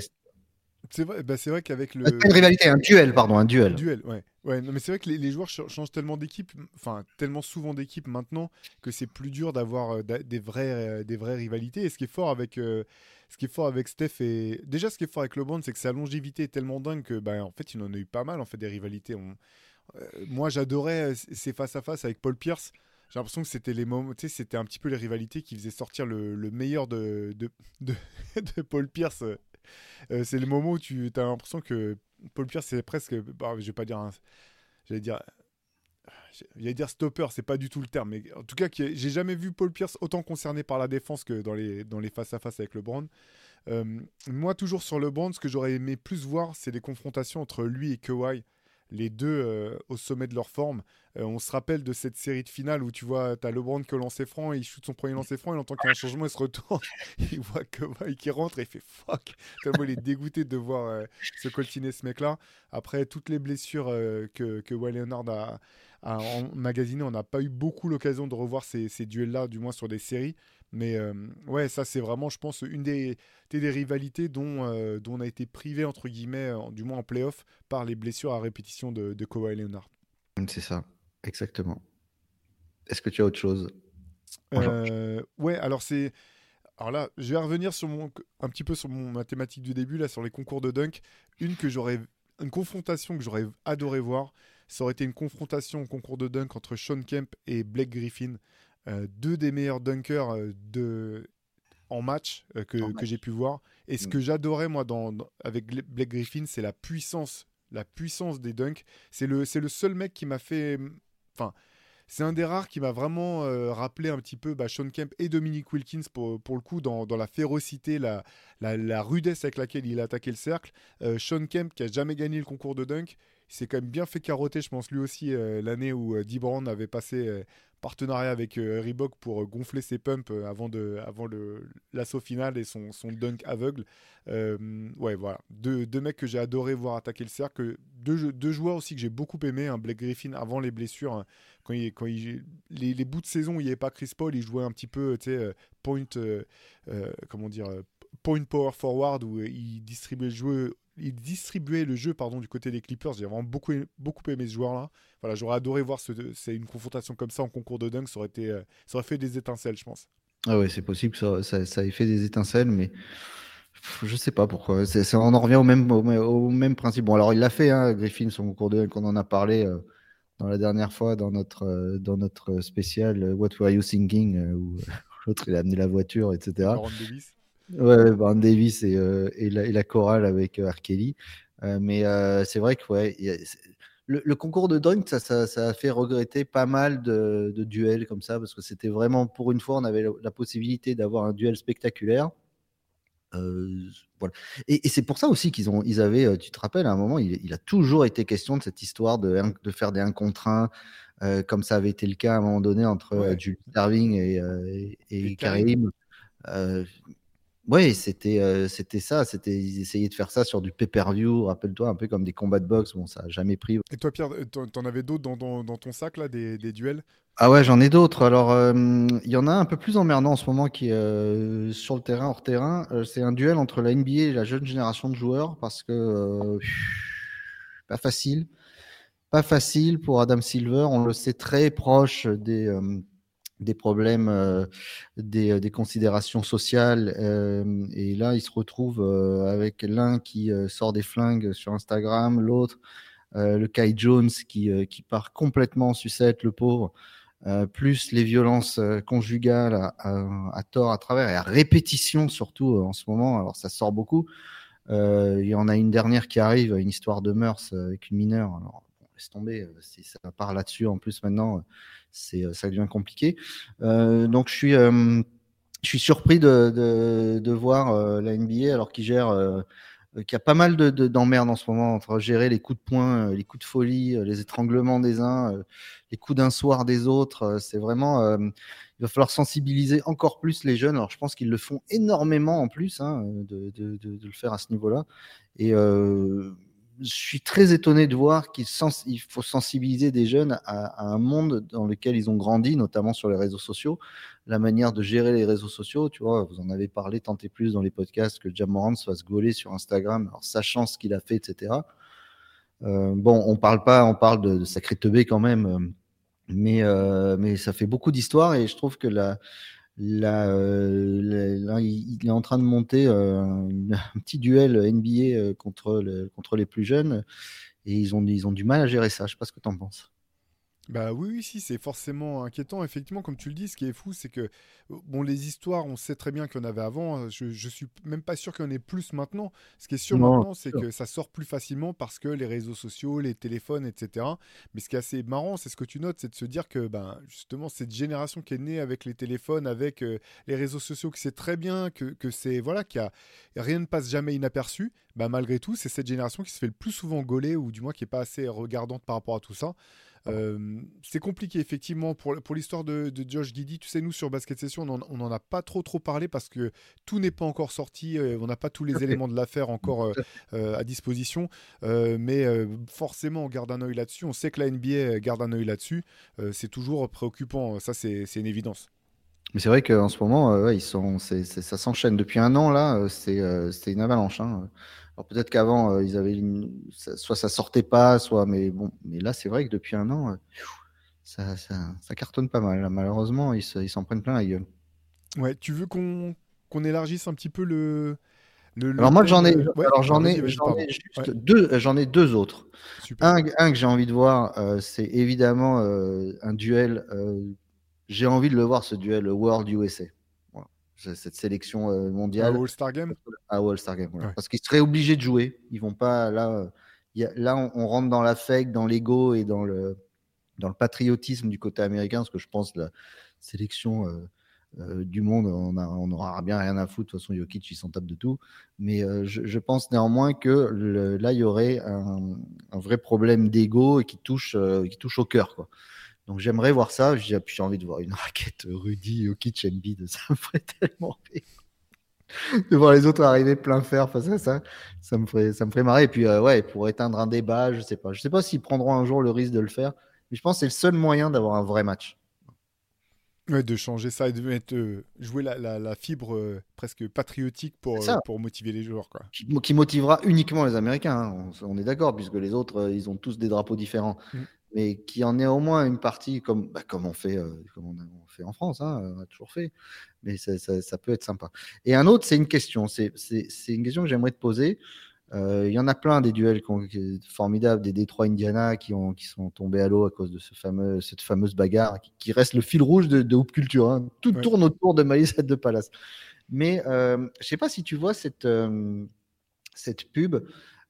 C'est vrai, bah vrai qu'avec le. Une rivalité, un duel, pardon, un duel. Un duel, ouais. ouais non, mais c'est vrai que les, joueurs changent tellement d'équipe, enfin, tellement souvent d'équipe maintenant, que c'est plus dur d'avoir euh, des, vraies, euh, des vraies rivalités. Et ce qui est fort avec. Euh, ce qui est fort avec Steph et déjà ce qui est fort avec LeBron, c'est que sa longévité est tellement dingue que, bah, en fait, il en a eu pas mal en fait des rivalités. moi, j'adorais ces face à face avec Paul Pierce. J'ai l'impression que c'était les moments, tu sais, c'était un petit peu les rivalités qui faisaient sortir le, le meilleur de, de, de, (laughs) de Paul Pierce euh, c'est le moment où tu as l'impression que Paul Pierce, c'est presque. Bah, je vais pas dire. Un, j'allais dire. J'allais dire stopper, c'est pas du tout le terme, mais en tout cas, j'ai jamais vu Paul Pierce autant concerné par la défense que dans les, dans les face-à-face avec LeBron. Euh, moi, toujours sur LeBron, ce que j'aurais aimé plus voir, c'est des confrontations entre lui et Kawhi les deux euh, au sommet de leur forme. Euh, on se rappelle de cette série de finale où tu vois, tu as LeBron qui lancer franc, il shoot son premier lancer franc, il entend qu'il y a un changement, il se retourne, (laughs) il voit que qui rentre et il fait fuck. Tellement il est dégoûté de voir euh, se coltiner ce mec-là. Après toutes les blessures que, que Leonard a, a emmagasinées, on n'a pas eu beaucoup l'occasion de revoir ces, ces duels-là, du moins sur des séries. Mais euh, ouais, ça c'est vraiment, je pense, une des, des, rivalités dont, euh, dont on a été privé, entre guillemets, du moins en playoff, par les blessures à répétition de, de Kawhi Leonard. C'est ça, exactement. Est-ce que tu as autre chose? Euh, Ouais, alors c'est... Alors là, je vais revenir sur mon, un petit peu sur mon mathématique du début, là, sur les concours de dunk. Une que j'aurais... Une confrontation que j'aurais adoré voir, ça aurait été une confrontation au concours de dunk entre Sean Kemp et Blake Griffin. Euh, deux des meilleurs dunkers euh, de, en match euh, que, que j'ai pu voir. Et ce mm. que j'adorais, moi, dans, avec Blake Griffin, c'est la puissance, la puissance des dunks. C'est le, le seul mec qui m'a fait. Enfin, c'est un des rares qui m'a vraiment rappelé un petit peu bah, Sean Kemp et Dominic Wilkins pour, pour le coup dans, dans la férocité, la, la, la, rudesse avec laquelle il a attaqué le cercle. Sean Kemp qui a jamais gagné le concours de dunk, il s'est quand même bien fait carotter, je pense lui aussi l'année où Brand avait passé partenariat avec euh, Reebok pour euh, gonfler ses pumps euh, avant, de, avant l'assaut final et son, son dunk aveugle. ouais, voilà. Deux, deux mecs que j'ai adoré voir attaquer le cercle. Deux, deux joueurs aussi que j'ai beaucoup aimé. un Blake Griffin avant les blessures. Hein. quand il, quand il, les, les, bouts de saison où il n'y avait pas Chris Paul, il jouait un petit peu, tu sais, point, comment dire, point power forward où il distribuait le jeu il distribuait le jeu pardon, du côté des Clippers. J'ai vraiment beaucoup, beaucoup aimé ce joueur-là. Voilà, j'aurais adoré voir ce, une confrontation comme ça en concours de dunk. Ça aurait, été, euh, ça aurait fait des étincelles, je pense. Ah ouais, c'est possible que ça, ça, ait fait des étincelles, mais je sais pas pourquoi. On en revient au même, au, même principe. Bon, alors il l'a fait, hein, Griffin, son concours de dunk, on en a parlé euh, dans la dernière fois dans notre, euh, dans notre spécial What Were You Thinking où (laughs) l'autre il a amené la voiture, etc. Ouais, Baron Davis et, euh, et, la, et, la, chorale avec euh, Arkeli. Euh, mais c'est vrai que ouais, le, concours de dunk, ça, ça, ça, a fait regretter pas mal de, de duels comme ça, parce que c'était vraiment, pour une fois, on avait la, possibilité d'avoir un duel spectaculaire. voilà. Et, et c'est pour ça aussi qu'ils ont, ils avaient, tu te rappelles, à un moment, il, il, a toujours été question de cette histoire de, de faire des 1 contre 1, comme ça avait été le cas à un moment donné entre ouais. Jules Starving et, et, et Karim. Oui, c'était c'était ça. C'était ils essayaient de faire ça sur du pay-per-view. Rappelle-toi, un peu comme des combats de boxe. Bon, ça a jamais pris. Et toi, Pierre, t'en avais d'autres dans, dans, ton sac là, des, des duels? Ah ouais, j'en ai d'autres. Alors, il y en a un peu plus emmerdant en ce moment qui est sur le terrain, hors terrain. c'est un duel entre la NBA et la jeune génération de joueurs parce que pas facile. Pas facile pour Adam Silver. On le sait très proche des, des problèmes, euh, des, des, considérations sociales. Euh, et là, il se retrouve euh, avec l'un qui sort des flingues sur Instagram, l'autre, le Kai Jones qui, qui part complètement en sucette, le pauvre. plus les violences conjugales à, tort, à travers et à répétition surtout en ce moment. Alors ça sort beaucoup. Il y en a une dernière qui arrive, une histoire de mœurs avec une mineure. Alors tomber, si ça part là-dessus en plus maintenant c'est euh, ça devient compliqué. Euh, donc je suis euh, je suis surpris de, de, voir la NBA alors qu'il gère qu'il y a pas mal de, d'emmerdes en ce moment entre gérer les coups de poing, les coups de folie, les étranglements des uns, les coups d'un soir des autres. C'est vraiment, il va falloir sensibiliser encore plus les jeunes. Alors je pense qu'ils le font énormément en plus hein, de, le faire à ce niveau-là. Et je suis très étonné de voir qu'il faut sensibiliser des jeunes à, un monde dans lequel ils ont grandi, notamment sur les réseaux sociaux, la manière de gérer les réseaux sociaux. Tu vois, vous en avez parlé tant et plus dans les podcasts que Jamorant se fasse gauler sur Instagram, sachant ce qu'il a fait, etc. Euh, bon, on parle pas, on parle de, sacré teubé quand même, euh, mais euh, mais ça fait beaucoup d'histoires et je trouve que la Là, euh, là, il, est en train de monter euh, un (laughs) petit duel NBA euh, contre, contre les plus jeunes et ils ont, ils ont du mal à gérer ça. Je ne sais pas ce que tu en penses. Bah oui, oui, si, c'est forcément inquiétant. Effectivement, comme tu le dis, ce qui est fou, c'est que, bon, les histoires, on sait très bien qu'il y en avait avant. Hein. Je, je suis même pas sûr qu'il y en ait plus maintenant. Ce qui est sûr maintenant, c'est que ça sort plus facilement parce que les réseaux sociaux, les téléphones, etc. Mais ce qui est assez marrant, c'est ce que tu notes, c'est de se dire que, ben, justement, cette génération qui est née avec les téléphones, avec euh, les réseaux sociaux, qui sait très bien que, que c'est, voilà, qu'il y a rien ne passe jamais inaperçu. Bah, malgré tout, c'est cette génération qui se fait le plus souvent gauler ou du moins qui est pas assez regardante par rapport à tout ça c'est compliqué effectivement pour, pour l'histoire de, Josh Giddy. Tu sais, nous sur Basket Session, on n'en a pas trop trop parlé parce que tout n'est pas encore sorti. Euh, on n'a pas tous les éléments de l'affaire encore euh, (laughs) euh, à disposition. mais forcément, on garde un œil là-dessus. On sait que la NBA garde un œil là-dessus. c'est toujours préoccupant. Ça, c'est une évidence. Mais c'est vrai qu'en ce moment, ils sont, ça s'enchaîne depuis un an là. C'est une avalanche. Hein peut-être qu'avant, euh, ils avaient soit ça sortait pas, soit mais bon, mais là c'est vrai que depuis un an, euh, ça, ça, cartonne pas mal. Malheureusement, ils s'en prennent plein la gueule. Ouais, tu veux qu'on élargisse un petit peu le. alors moi j'en ai, alors j'en ai, j'en ai juste deux, j'en ai deux autres. Un, un, que j'ai envie de voir, euh, c'est évidemment un duel. j'ai envie de le voir ce duel World USA cette sélection euh, mondiale. À All-Star Game? À All-Star Game, Parce qu'ils seraient obligés de jouer. Ils vont pas. Là, là on, rentre dans la fake, dans l'ego et dans le, dans le patriotisme du côté américain, parce que je pense que la sélection. Euh, euh, du monde, on, on aura bien rien à foutre. De toute façon, Jokic, il s'en tape de tout. Mais je, pense néanmoins que là, il y aurait un, un vrai problème d'ego qui touche, qui touche au cœur. Quoi. Donc j'aimerais voir ça. J'ai envie de voir une (laughs) raquette Rudy Jokic de Ça me ferait tellement rire. de voir les autres arriver plein fer face à ça, ça me ferait, ça me ferait marrer. Et puis, euh, ouais, pour éteindre un débat, je sais pas. Je sais pas s'ils prendront un jour le risque de le faire, mais je pense que c'est le seul moyen d'avoir un vrai match. Ouais, de changer ça et de mettre, euh, jouer la, la, fibre euh, presque patriotique pour, pour motiver les joueurs. Quoi. Qui, motivera uniquement les Américains, hein. on, est d'accord, puisque les autres, ils ont tous des drapeaux différents. Mm mais qui en ait au moins une partie comme, bah, comme, on, fait, euh, comme on, fait en France, hein, on a toujours fait, mais ça, ça, peut être sympa. Et un autre, c'est une question, c'est une question que j'aimerais te poser. Euh, il y en a plein des duels formidables, des Détroit Indiana qui, ont, qui sont tombés à l'eau à cause de ce fameux, cette fameuse bagarre qui, reste le fil rouge de, de Hoop Culture. Hein. Tout tourne autour de Malice de Palace. Mais euh, je ne sais pas si tu vois cette, cette pub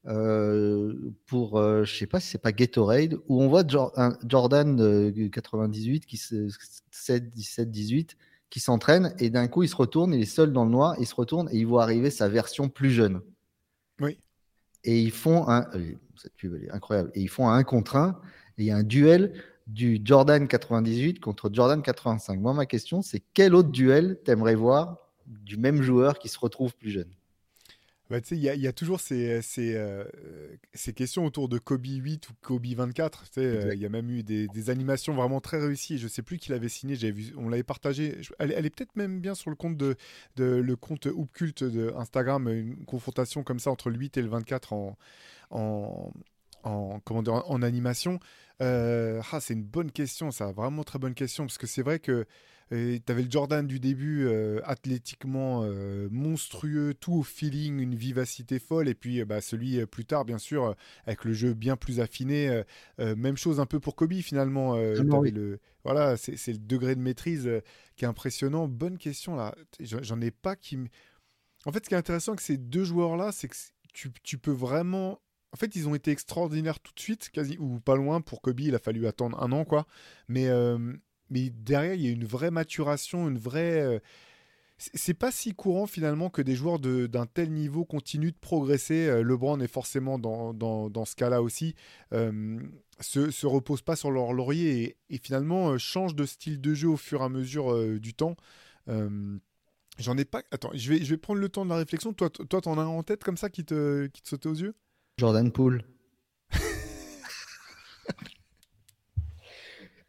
euh, pour, euh, je sais pas si c'est pas Gatorade, où on voit un Jordan 98 qui 7, 17, 18 qui s'entraîne et d'un coup il se retourne, il est seul dans le noir, il se retourne et il voit arriver sa version plus jeune. Oui. Et ils font un, euh, cette pub elle est incroyable, et ils font un contre un et il y a un duel du Jordan 98 contre Jordan 85. Moi ma question c'est quel autre duel t'aimerais voir du même joueur qui se retrouve plus jeune? Bah, il y, y, a toujours ces, ces, euh, ces, questions autour de Kobe 8 ou Kobe 24. Euh, il y a même eu des, des, animations vraiment très réussies. Je sais plus qui l'avait signé. Vu, on l'avait partagé. Elle, elle est peut-être même bien sur le compte de, de le compte Hoop Cult de Instagram. Une confrontation comme ça entre le 8 et le 24 en, en, en, comment dire, en, animation. Euh, ah, c'est une bonne question. Ça, vraiment très bonne question parce que c'est vrai que tu avais le Jordan du début, euh, athlétiquement euh, monstrueux, tout au feeling, une vivacité folle. Et puis bah, celui plus tard, bien sûr, avec le jeu bien plus affiné. même chose un peu pour Kobe, finalement. le, voilà, c'est le degré de maîtrise qui est impressionnant. Bonne question, là. J'en ai pas qui... En fait, ce qui est intéressant avec ces deux joueurs-là, c'est que tu, tu peux vraiment en fait, ils ont été extraordinaires tout de suite, quasi ou pas loin. Pour Kobe, il a fallu attendre un an, quoi. Mais mais derrière, il y a une vraie maturation, une vraie. Euh, c'est pas si courant finalement que des joueurs d'un tel niveau continuent de progresser. Euh, LeBron est forcément dans, dans, dans ce cas-là aussi. Euh, se, se repose pas sur leur laurier et, finalement change de style de jeu au fur et à mesure du temps. J'en ai pas. Attends, je vais, je vais prendre le temps de la réflexion. Toi, toi, t'en as un en tête comme ça qui te, qui te sautait aux yeux? Jordan Poole.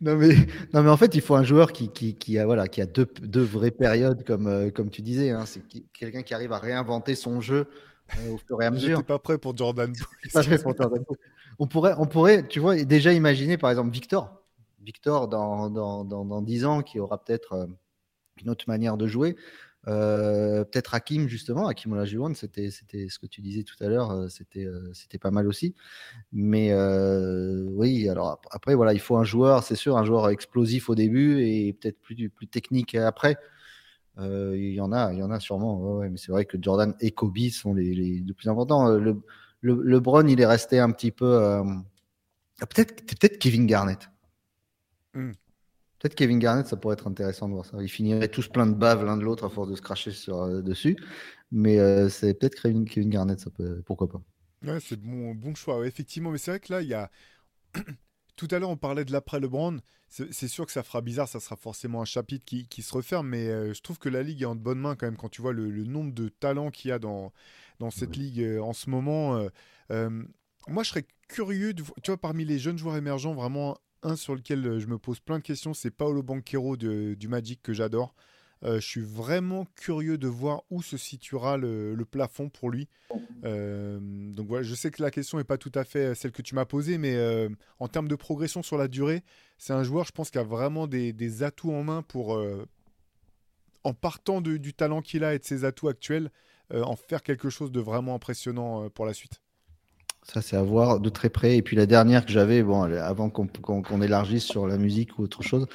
Non mais, non mais en fait, il faut un joueur qui, qui, qui a, voilà, qui a deux, deux vraies périodes, comme, euh, comme tu disais. Hein. C'est quelqu'un qui arrive à réinventer son jeu euh, au fur et à mesure. J'étais pas prêt pour Jordan. pas prêt pour Jordan. On pourrait, on pourrait, tu vois, déjà imaginer par exemple Victor. Victor dans, dans, dans, dans 10 ans qui aura peut-être euh, une autre manière de jouer. Euh, peut-être Hakim, justement, Hakim Olajuwon, c'était, c'était ce que tu disais tout à l'heure, euh, c'était, euh, c'était pas mal aussi. Mais oui, alors après, voilà, il faut un joueur, c'est sûr, un joueur explosif au début et peut-être plus, plus technique après. il y en a, il y en a sûrement, mais c'est vrai que Jordan et Kobe sont les, les, plus importants. Le, le, LeBron, il est resté un petit peu. peut-être, peut-être Kevin Garnett. Hmm. Peut-être Kevin Garnett, ça pourrait être intéressant de voir ça. Ils finiraient tous plein de bave l'un de l'autre à force de se cracher sur, euh, dessus. Mais euh, c'est peut-être Kevin, Kevin, Garnett, ça peut, pourquoi pas. Ouais, c'est bon, bon choix, effectivement. Mais c'est vrai que là, il y a. (clears throat) Tout à l'heure, on parlait de l'après LeBron. C'est sûr que ça fera bizarre, ça sera forcément un chapitre qui, qui se referme, mais euh, je trouve que la ligue est en bonne main quand même quand tu vois le, nombre de talents qu'il y a dans, dans cette ligue en ce moment. moi, je serais curieux, de, tu vois, parmi les jeunes joueurs émergents, vraiment un sur lequel euh, je me pose plein de questions, c'est Paolo Banquero du Magic que j'adore. Euh, je suis vraiment curieux de voir où se situera le, plafond pour lui. Euh, donc je sais que la question n'est pas tout à fait celle que tu m'as posée, mais en termes de progression sur la durée, c'est un joueur, je pense, qui a vraiment des, atouts en main pour, en partant du talent qu'il a et de ses atouts actuels, en faire quelque chose de vraiment impressionnant pour la suite. Ça, c'est à voir de très près. Et puis la dernière que j'avais, bon, avant qu'on élargisse sur la musique ou autre chose,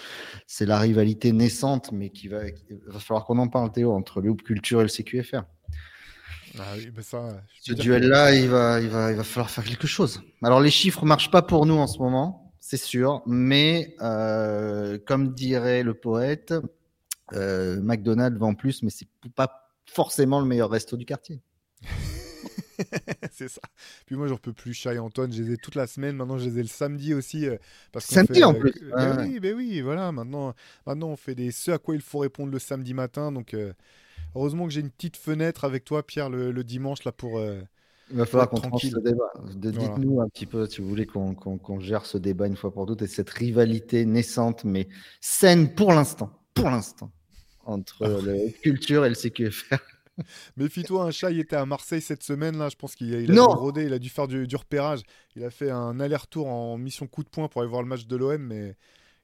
c'est la rivalité naissante, mais qui va, il va falloir qu'on en parle, Théo, entre le Hoop Culture et le CQFR. Ah oui, mais ça, Ce duel-là, il va, il, va, il va falloir faire quelque chose. Alors, les chiffres ne marchent pas pour nous en ce moment, c'est sûr, mais euh, comme dirait le poète, euh, McDonald's vend plus, mais c'est pas forcément le meilleur resto du quartier. (laughs) c'est ça. Puis moi, j'en peux plus. Chat et Antoine, je les ai toute la semaine. Maintenant, je les ai le samedi aussi. Euh, parce samedi en plus. Ben oui, ben oui, voilà. Maintenant, maintenant, on fait des ce à quoi il faut répondre le samedi matin. Donc, euh, heureusement que j'ai une petite fenêtre avec toi, Pierre, le, dimanche là pour. Euh, il va falloir qu'on tranche ce débat. Dites-nous un petit peu, si vous voulez, qu'on gère ce débat une fois pour toutes et cette rivalité naissante, mais saine pour l'instant, pour l'instant, entre ah. la culture et le CQFR. (laughs) Méfie-toi, un chat, il était à Marseille cette semaine. là. Je pense qu'il a, il a dû rôder, il a dû faire du, repérage. Il a fait un aller-retour en mission coup de poing pour aller voir le match de l'OM, mais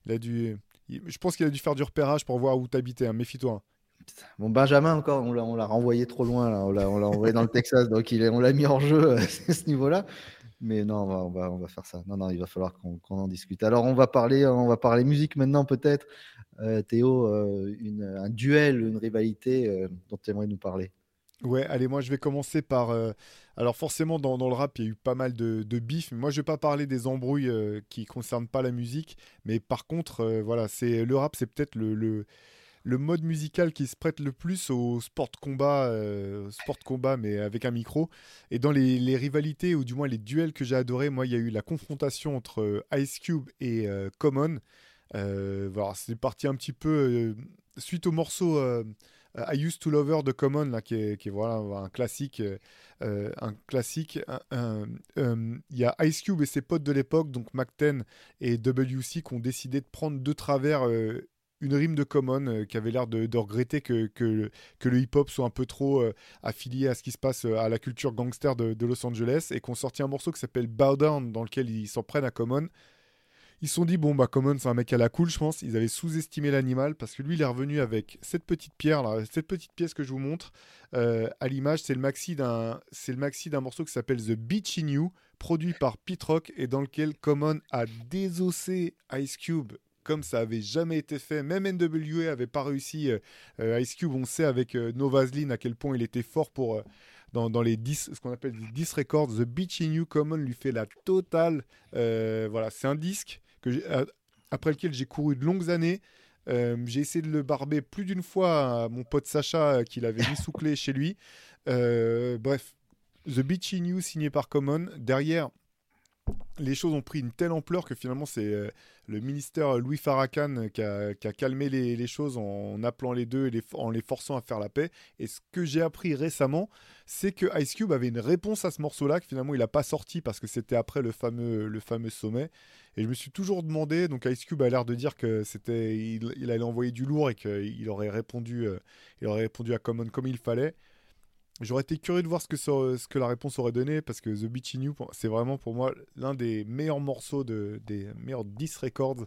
il a dû. je pense qu'il a dû faire du repérage pour voir où t'habitais. Hein. Méfie-toi. Bon, Benjamin, encore, on l'a renvoyé trop loin. Là. On l'a envoyé dans le (laughs) Texas, donc il est, on l'a mis en jeu (laughs) à ce niveau-là. Mais non, on va, faire ça. Non, non, il va falloir qu'on en discute. Alors, on va parler, on va parler musique maintenant, peut-être. Euh, Théo, euh, un duel, une rivalité euh, dont tu aimerais nous parler Ouais, allez, moi je vais commencer par. alors, forcément, dans, le rap, il y a eu pas mal de, de bif. Mais moi, je vais pas parler des embrouilles qui ne concernent pas la musique. Mais par contre, voilà, c'est le rap, c'est peut-être le, le, mode musical qui se prête le plus au sport combat, sport combat, mais avec un micro. Et dans les, rivalités, ou du moins les duels que j'ai adorés, moi, il y a eu la confrontation entre Ice Cube et Common. Euh, voilà, c'est parti un petit peu euh, suite au morceau I Used to Love Her de Common, là, qui est, qui est voilà, un classique. un classique. Il y a Ice Cube et ses potes de l'époque, donc Mac 10 et WC, qui ont décidé de prendre de travers une rime de Common euh, qui avait l'air de, regretter que, le hip-hop soit un peu trop euh, affilié à ce qui se passe euh, à la culture gangster de, Los Angeles et qu'on sorti un morceau qui s'appelle Bow Down dans lequel ils s'en prennent à Common. Ils se sont dit, bon, bah, Common, c'est un mec à la cool, je pense. Ils avaient sous-estimé l'animal parce que lui, il est revenu avec cette petite pierre, cette petite pièce que je vous montre à l'image. C'est le maxi d'un, c'est le maxi d'un morceau qui s'appelle The Beach in You, produit par Pete Rock et dans lequel Common a désossé Ice Cube comme ça avait jamais été fait. Même NWA avait pas réussi. Euh, euh, Ice Cube, on sait avec euh, à quel point il était fort pour dans, dans, les 10, ce qu'on appelle les 10 records. The Beach in Common lui fait la totale. voilà, c'est un disque que après lequel j'ai couru de longues années. j'ai essayé de le barber plus d'une fois à mon pote Sacha qu'il avait mis sous clé chez lui. bref, The Beach in signé par Common. Derrière, les choses ont pris une telle ampleur que finalement c'est euh, le ministère Louis Farrakhan qui a, calmé les, choses en appelant les deux et en les forçant à faire la paix. Et ce que j'ai appris récemment, c'est que Ice Cube avait une réponse à ce morceau-là que finalement il n'a pas sorti parce que c'était après le fameux, sommet. Et je me suis toujours demandé, donc Ice Cube a l'air de dire que c'était, il, allait envoyer du lourd et qu'il aurait répondu, euh, il aurait répondu à Common comme il fallait. J'aurais été curieux de voir ce que, ce que la réponse aurait donné parce que The Beach in You, c'est vraiment pour moi l'un des meilleurs morceaux, de, des meilleurs 10 records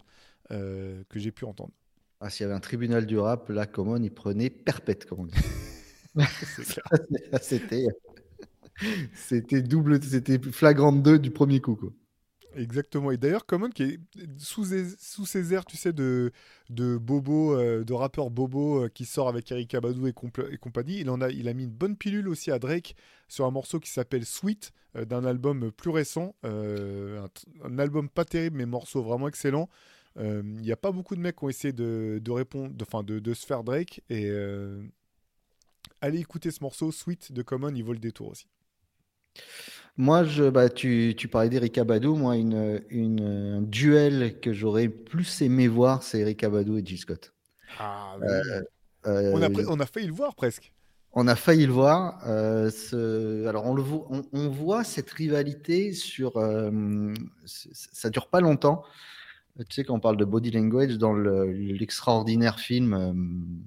euh, que j'ai pu entendre. Ah, S'il y avait un tribunal du rap, là, Common, il prenait perpète, comme on dit. (laughs) (laughs) c'était, c'était double, c'était flagrant 2 du premier coup. Quoi. Exactement. Et d'ailleurs, Common, qui est sous, ses airs, tu sais, de, bobo, euh, de rappeur bobo euh, qui sort avec Eric Abadou et, compagnie, il, en a, il a mis une bonne pilule aussi à Drake sur un morceau qui s'appelle Sweet, euh, d'un album plus récent. Un, album pas terrible, mais morceau vraiment excellent. Il n'y a pas beaucoup de mecs qui ont essayé de, répondre, de, de, se faire Drake. Et allez écouter ce morceau, Sweet de Common, il vaut le détour aussi. Moi, je, bah, tu, tu parlais d'Eric Abadou. Moi, une, une, un duel que j'aurais plus aimé voir, c'est Eric Abadou et Jill Scott. Ah, euh, euh, on, a, on, a, failli le voir presque. On a failli le voir. Euh, ce, alors, on, le voit, on, on, voit cette rivalité sur. Ça dure pas longtemps. Tu sais, quand on parle de body language dans l'extraordinaire film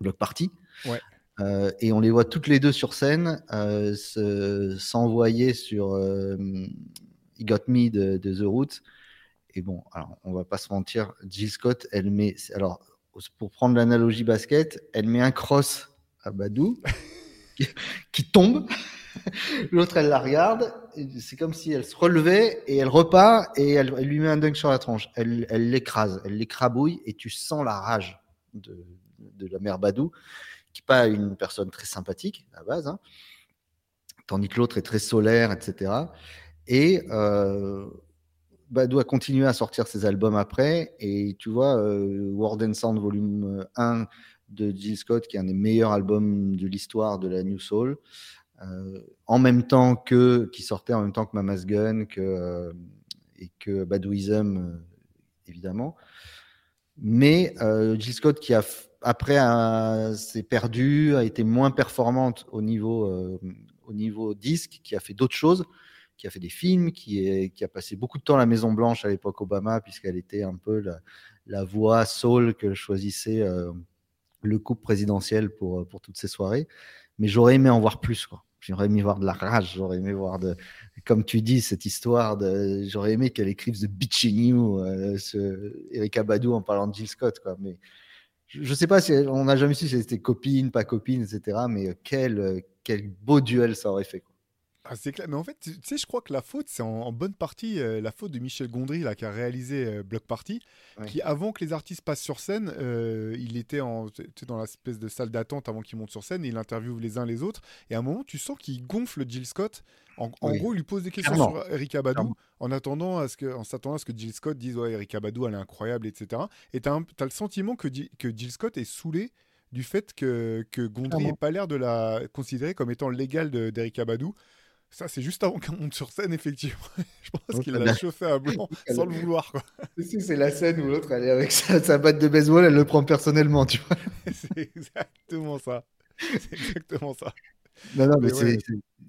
Block Party. Ouais. Euh, et on les voit toutes les deux sur scène euh, s'envoyer sur euh, He Got Me de, The Roots. Et bon, alors on va pas se mentir, Jill Scott, elle met, alors pour prendre l'analogie basket, elle met un cross à Badou (laughs) qui, tombe. L'autre, elle la regarde. C'est comme si elle se relevait et elle repart et elle, lui met un dunk sur la tronche. Elle l'écrase, elle l'écrabouille et tu sens la rage de, de la mère Badou qui n'est pas une personne très sympathique à la base, hein. tandis que l'autre est très solaire, etc. Et euh, a continué à sortir ses albums après, et tu vois, euh, and Sound Volume 1 de Jill Scott, qui est un des meilleurs albums de l'histoire de la New Soul, euh, en même temps que, qui sortait en même temps que Mama's Gun que, euh, et que Badouism, évidemment. Mais Jill Scott qui a après, s'est perdue, a été moins performante au niveau, euh, au niveau disque, qui a fait d'autres choses, qui a fait des films, qui, a passé beaucoup de temps à la Maison Blanche à l'époque Obama, puisqu'elle était un peu la, voix soul que choisissait euh, le couple présidentiel pour, toutes ces soirées. Mais j'aurais aimé en voir plus. J'aurais aimé voir de la rage, j'aurais aimé voir de, comme tu dis, cette histoire de, j'aurais aimé qu'elle écrive The Bitching You, euh, Erika Badou en parlant de Jill Scott, quoi. Mais je sais pas si on n'a jamais su si c'était copine, pas copine, etc. Mais quel, quel beau duel ça aurait fait. Ah, c'est clair. Mais en fait, tu sais, je crois que la faute, c'est en, bonne partie euh, la faute de Michel Gondry, là, qui a réalisé euh, Block Party, qui, avant que les artistes passent sur scène, euh, il était en, dans l'espèce de salle d'attente avant qu'ils montent sur scène, et il interviewe les uns les autres. Et à un moment, tu sens qu'il gonfle Jill Scott. En, gros, il lui pose des questions sur Eric Abadou, en attendant à ce que, en s'attendant à ce que Jill Scott dise ouais, Eric Abadou, elle est incroyable, etc. Et tu as, as, le sentiment que, que Jill Scott est saoulé du fait que, que Gondry n'ait pas l'air de la considérer comme étant légale d'Eric Abadou Ça, c'est juste avant qu'on monte sur scène, effectivement. (laughs) Je pense qu'il l'a chauffé à blanc (laughs) sans le vouloir. (laughs) C'est la scène où l'autre, elle est avec sa, sa, batte de baseball, elle le prend personnellement, tu vois. c'est exactement ça. C'est exactement ça. Non, non, mais,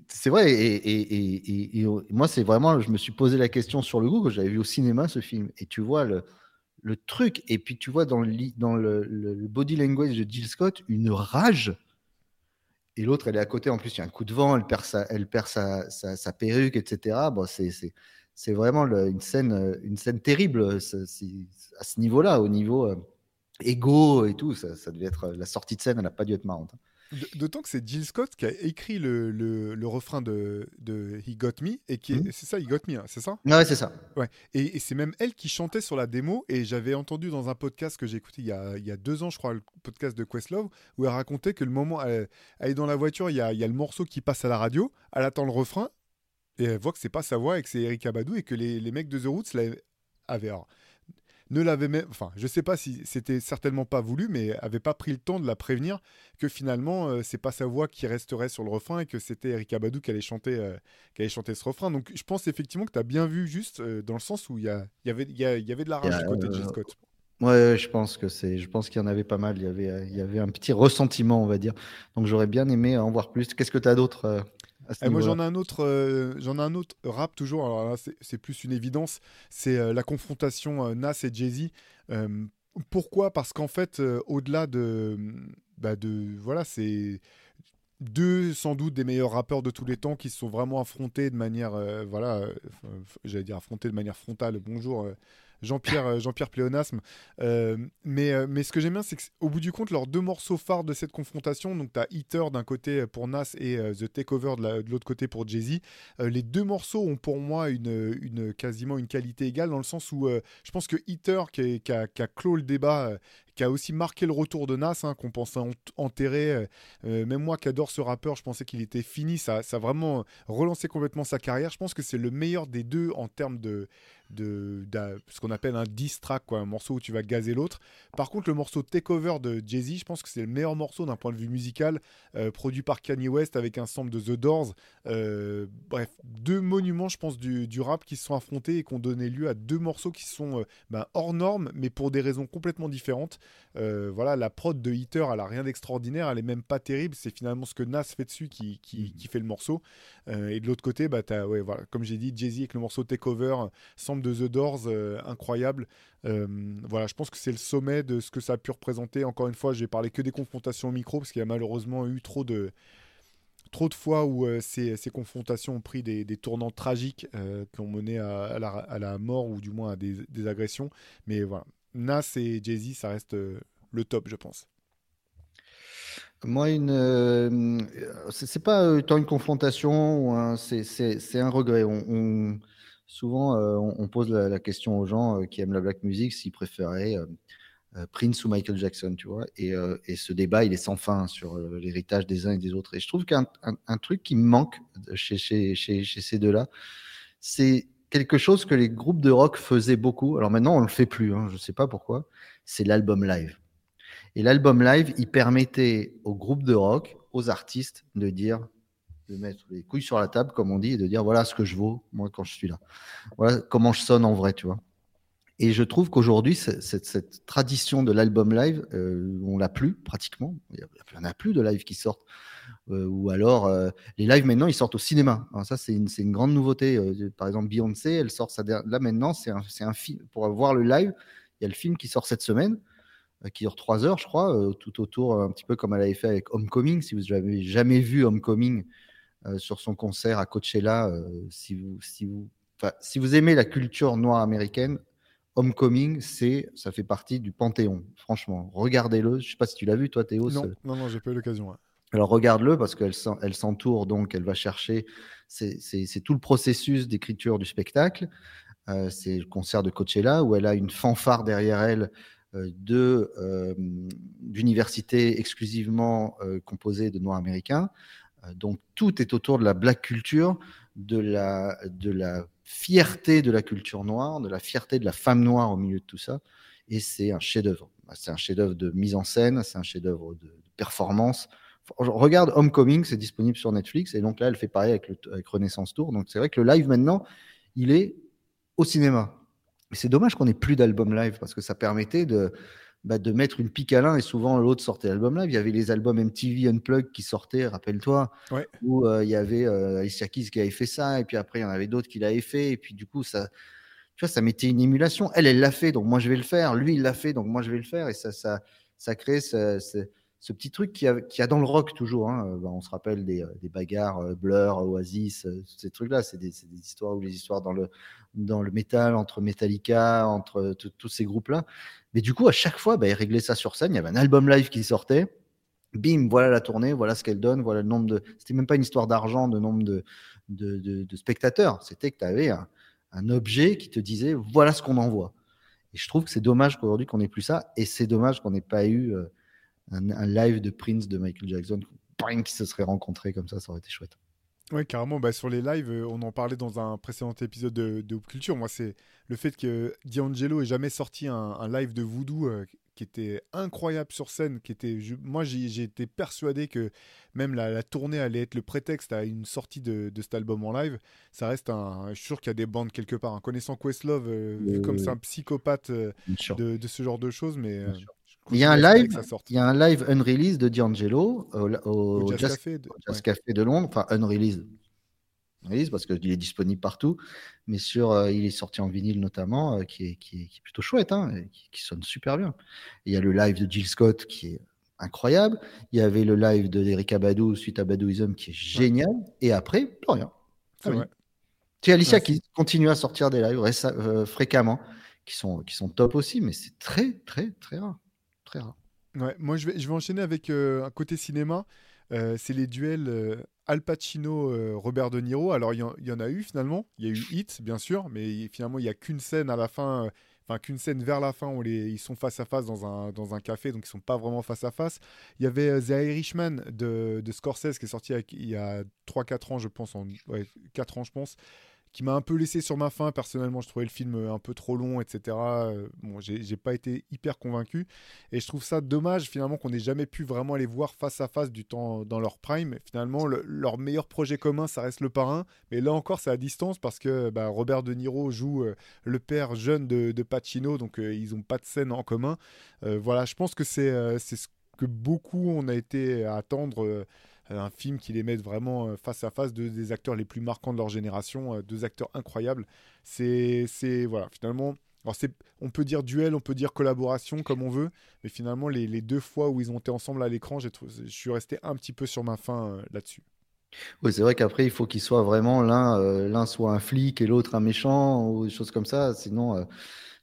c'est vrai. Et, et, et, moi, c'est vraiment, je me suis posé la question sur le goût, que j'avais vu au cinéma ce film. Et tu vois le, le truc, et puis tu vois dans, le, dans le, le body language de Jill Scott une rage et l'autre, elle est à côté. En plus, il y a un coup de vent, elle perd sa, elle perd sa, sa, perruque, etc. Bon, c'est vraiment une, scène, une scène terrible à ce niveau-là, au niveau euh, égo et tout. Ça, ça, devait être la sortie de scène, elle n'a pas dû être marrante. D'autant que c'est Jill Scott qui a écrit le, le, refrain de, de, He Got Me, et qui hmm. c'est ça, He Got Me, hein, c'est ça? Ouais, c'est ça. Ouais. Et, c'est même elle qui chantait sur la démo, et j'avais entendu dans un podcast que j'ai écouté il y, a, il y, a, deux ans, je crois, le podcast de Questlove, où elle racontait que le moment, elle, elle est dans la voiture, il y, a, il y, a, le morceau qui passe à la radio, elle attend le refrain, et elle voit que c'est pas sa voix et que c'est Eric Abadou, et que les, les mecs de The Roots l'avaient ne l'avait même, enfin, je sais pas si c'était certainement pas voulu, mais avait pas pris le temps de la prévenir que finalement euh, c'est pas sa voix qui resterait sur le refrain et que c'était Erika Badou qui allait chanter, euh, qui allait chanter ce refrain. Donc je pense effectivement que tu as bien vu juste euh, dans le sens où il y, y, avait, y, y avait de la rage du côté de Jill Scott. Ouais, je pense que c'est, je pense qu'il y en avait pas mal. Il y avait, il y avait un petit ressentiment, on va dire. Donc j'aurais bien aimé en voir plus. Qu'est-ce que tu as d'autre eh, moi, j'en ai un autre, euh, j'en ai un autre rap toujours. Alors là, c'est plus une évidence. C'est euh, la confrontation euh, Nas et Jay Z. pourquoi? Parce qu'en fait, au-delà de, bah de, voilà, c'est deux sans doute des meilleurs rappeurs de tous les temps qui se sont vraiment affrontés de manière, voilà, j'allais dire affrontés de manière frontale. Bonjour. Jean-Pierre euh, Jean-Pierre Pléonasme. Euh, mais, euh, mais ce que j'aime bien, c'est qu'au bout du compte, leurs deux morceaux phares de cette confrontation, donc tu as Eater d'un côté pour Nas et The Takeover de l'autre côté pour Jay-Z, les deux morceaux ont pour moi une, quasiment une qualité égale dans le sens où je pense que Eater, qui, qui, a, qui, a, clos le débat, qui a aussi marqué le retour de Nas, hein, qu'on pensait enterrer. même moi qui adore ce rappeur, je pensais qu'il était fini. Ça, ça a vraiment relancé complètement sa carrière. Je pense que c'est le meilleur des deux en termes de, de, ce qu'on appelle un diss track, quoi, un morceau où tu vas gazer l'autre. Par contre, le morceau Takeover de Jay-Z, je pense que c'est le meilleur morceau d'un point de vue musical, euh, produit par Kanye West avec un sample de The Doors. Euh, bref, deux monuments, je pense, du, rap qui se sont affrontés et qui ont donné lieu à deux morceaux qui sont euh, ben, hors normes, mais pour des raisons complètement différentes. Voilà, la prod de Heater, elle a rien d'extraordinaire, elle est même pas terrible. C'est finalement ce que Nas fait dessus qui, qui, mmh. fait le morceau. et de l'autre côté, bah, as, ouais, voilà, comme j'ai dit, Jay-Z avec le morceau Takeover, sample de The Doors, euh, incroyable. Euh, voilà, je pense que c'est le sommet de ce que ça a pu représenter. Encore une fois, j'ai parlé que des confrontations au micro parce qu'il y a malheureusement eu trop de trop de fois où euh, ces, ces, confrontations ont pris des, tournants tragiques qui ont mené à, la, mort ou du moins à des, agressions. Mais voilà, Nas et Jay-Z, ça reste le top, je pense. Moi, une, c'est pas tant une confrontation, c'est un regret. souvent, euh, on, pose la, question aux gens euh, qui aiment la black music s'ils préféraient euh, Prince ou Michael Jackson, tu vois. Et, ce débat, il est sans fin sur l'héritage des uns et des autres. Et je trouve qu'un truc qui me manque chez, ces deux-là, c'est quelque chose que les groupes de rock faisaient beaucoup. Alors maintenant, on ne le fait plus, hein, je ne sais pas pourquoi. C'est l'album live. Et l'album live, il permettait aux groupes de rock, aux artistes, de dire de mettre les couilles sur la table, comme on dit, et de dire voilà ce que je vaux, moi, quand je suis là. Voilà comment je sonne en vrai, tu vois. Et je trouve qu'aujourd'hui, cette, tradition de l'album live, euh, on l'a plus pratiquement. Il n'y en a plus de live qui sortent. Euh, ou alors, euh, les lives maintenant, ils sortent au cinéma. ça, c'est une, grande nouveauté. par exemple, Beyoncé, elle sort ça Là maintenant, c'est un, un, film. Pour voir le live, il y a le film qui sort cette semaine qui dure trois heures, je crois, tout autour, un petit peu comme elle avait fait avec Homecoming. Si vous n'avez jamais vu Homecoming, sur son concert à Coachella. Si, vous, si, vous, si vous aimez la culture noire américaine, Homecoming, c'est, ça fait partie du panthéon. Franchement, regardez-le. Je sais pas si tu l'as vu, toi, Théo. Non, non, non, j'ai pas eu l'occasion. Alors regarde-le parce qu'elle elle s'entoure, donc elle va chercher. C'est tout le processus d'écriture du spectacle. Euh, c'est le concert de Coachella où elle a une fanfare derrière elle de d'universités exclusivement composées de Noirs américains. Euh, donc tout est autour de la black culture, de la, de la fierté de la culture noire, de la fierté de la femme noire au milieu de tout ça. Et c'est un chef-d'œuvre. C'est un chef-d'œuvre de mise en scène, c'est un chef-d'œuvre de, performance. regarde Homecoming, c'est disponible sur Netflix, et donc là, elle fait pareil avec, Renaissance Tour. Donc c'est vrai que le live maintenant, il est au cinéma. Mais c'est dommage qu'on ait plus d'albums live parce que ça permettait de, bah, de mettre une pique à l'un et souvent l'autre sortait l'album live. Il y avait les albums MTV Unplugged qui sortaient, rappelle-toi, où euh, il y avait euh, Alicia Keys qui avait fait ça et puis après il y en avait d'autres qui l'avaient fait et puis du coup ça, tu vois, ça mettait une émulation. Elle, elle l'a fait, donc moi je vais le faire. Lui, il l'a fait, donc moi je vais le faire et ça, ça, ça crée ce, ce, petit truc qui a, dans le rock toujours. Hein. Bah, on se rappelle des, des bagarres euh, Blur, Oasis, ces trucs-là. C'est des, histoires ou les histoires dans le dans le métal entre Metallica, entre tous ces groupes-là. Mais du coup, à chaque fois, bah, il réglait ça sur scène. Il y avait un album live qui sortait. Bim, voilà la tournée, voilà ce qu'elle donne, voilà le nombre de. C'était même pas une histoire d'argent, de nombre de, spectateurs. C'était que tu avais un, objet qui te disait voilà ce qu'on envoie. Et je trouve que c'est dommage qu'aujourd'hui qu'on n'ait plus ça. Et c'est dommage qu'on n'ait pas eu euh, un, un, live de Prince de Michael Jackson qui se serait rencontré comme ça. Ça aurait été chouette. Oui, carrément. Bah, sur les lives, euh, on en parlait dans un précédent épisode de, de Culture. Moi, c'est le fait que D'Angelo ait jamais sorti un, live de voodoo euh, qui était incroyable sur scène. Qui était, moi, j'ai été persuadé que même la, tournée allait être le prétexte à une sortie de, cet album en live. Ça reste un. Je suis sûr qu'il y a des bandes quelque part. En connaissant Questlove, euh, vu comme c'est un psychopathe de, ce genre de choses, mais. Il y, a un live, il y a un live unreleased de D'Angelo au, Jazz, Café, de... Londres, enfin unreleased, parce qu'il est disponible partout, mais sur, euh, il est sorti en vinyle notamment, euh, qui, est, qui, est, plutôt chouette, hein, qui, sonne super bien. il y a le live de Jill Scott qui est incroyable. Il y avait le live de Eric Abadou suite à Badouism qui est génial. Et après, plus rien. C'est Alicia qui continue à sortir des lives euh, fréquemment, qui sont, qui sont top aussi, mais c'est très, très, très rare. Moi, je vais, enchaîner avec euh, un côté cinéma. Euh, c'est les duels euh, Al Pacino, Robert De Niro. Alors, il y, en a eu finalement. Il y a eu Hit, bien sûr, mais finalement, il n'y a qu'une scène à la fin. Enfin, qu'une scène vers la fin où ils sont face à face dans un, dans un café, donc ils sont pas vraiment face à face. Il y avait The Irishman de, de Scorsese qui est sorti il y a 3-4 ans, je pense, en, ouais, 4 ans, je pense, qui m'a un peu laissé sur ma faim. Personnellement, je trouvais le film euh, un peu trop long, etc. Euh, bon, j'ai pas été hyper convaincu. Et je trouve ça dommage, finalement, qu'on n'ait jamais pu vraiment les voir face à face du temps dans leur prime. Finalement, leur meilleur projet commun, ça reste le parrain. Mais là encore, c'est à distance parce que bah, Robert De Niro joue euh, le père jeune de, de Pacino, donc ils n'ont pas de scène en commun. voilà, je pense que c'est ce que beaucoup on a été à attendre euh, un film qui les met vraiment euh, face à face de, des acteurs les plus marquants de leur génération, euh, deux acteurs incroyables. C'est, voilà, finalement, on peut dire duel, on peut dire collaboration comme on veut, mais finalement les, les deux fois où ils ont été ensemble à l'écran, je suis resté un petit peu sur ma faim là-dessus. Oui, c'est vrai qu'après il faut qu'ils soient vraiment l'un, l'un soit un flic et l'autre un méchant ou des choses comme ça, sinon.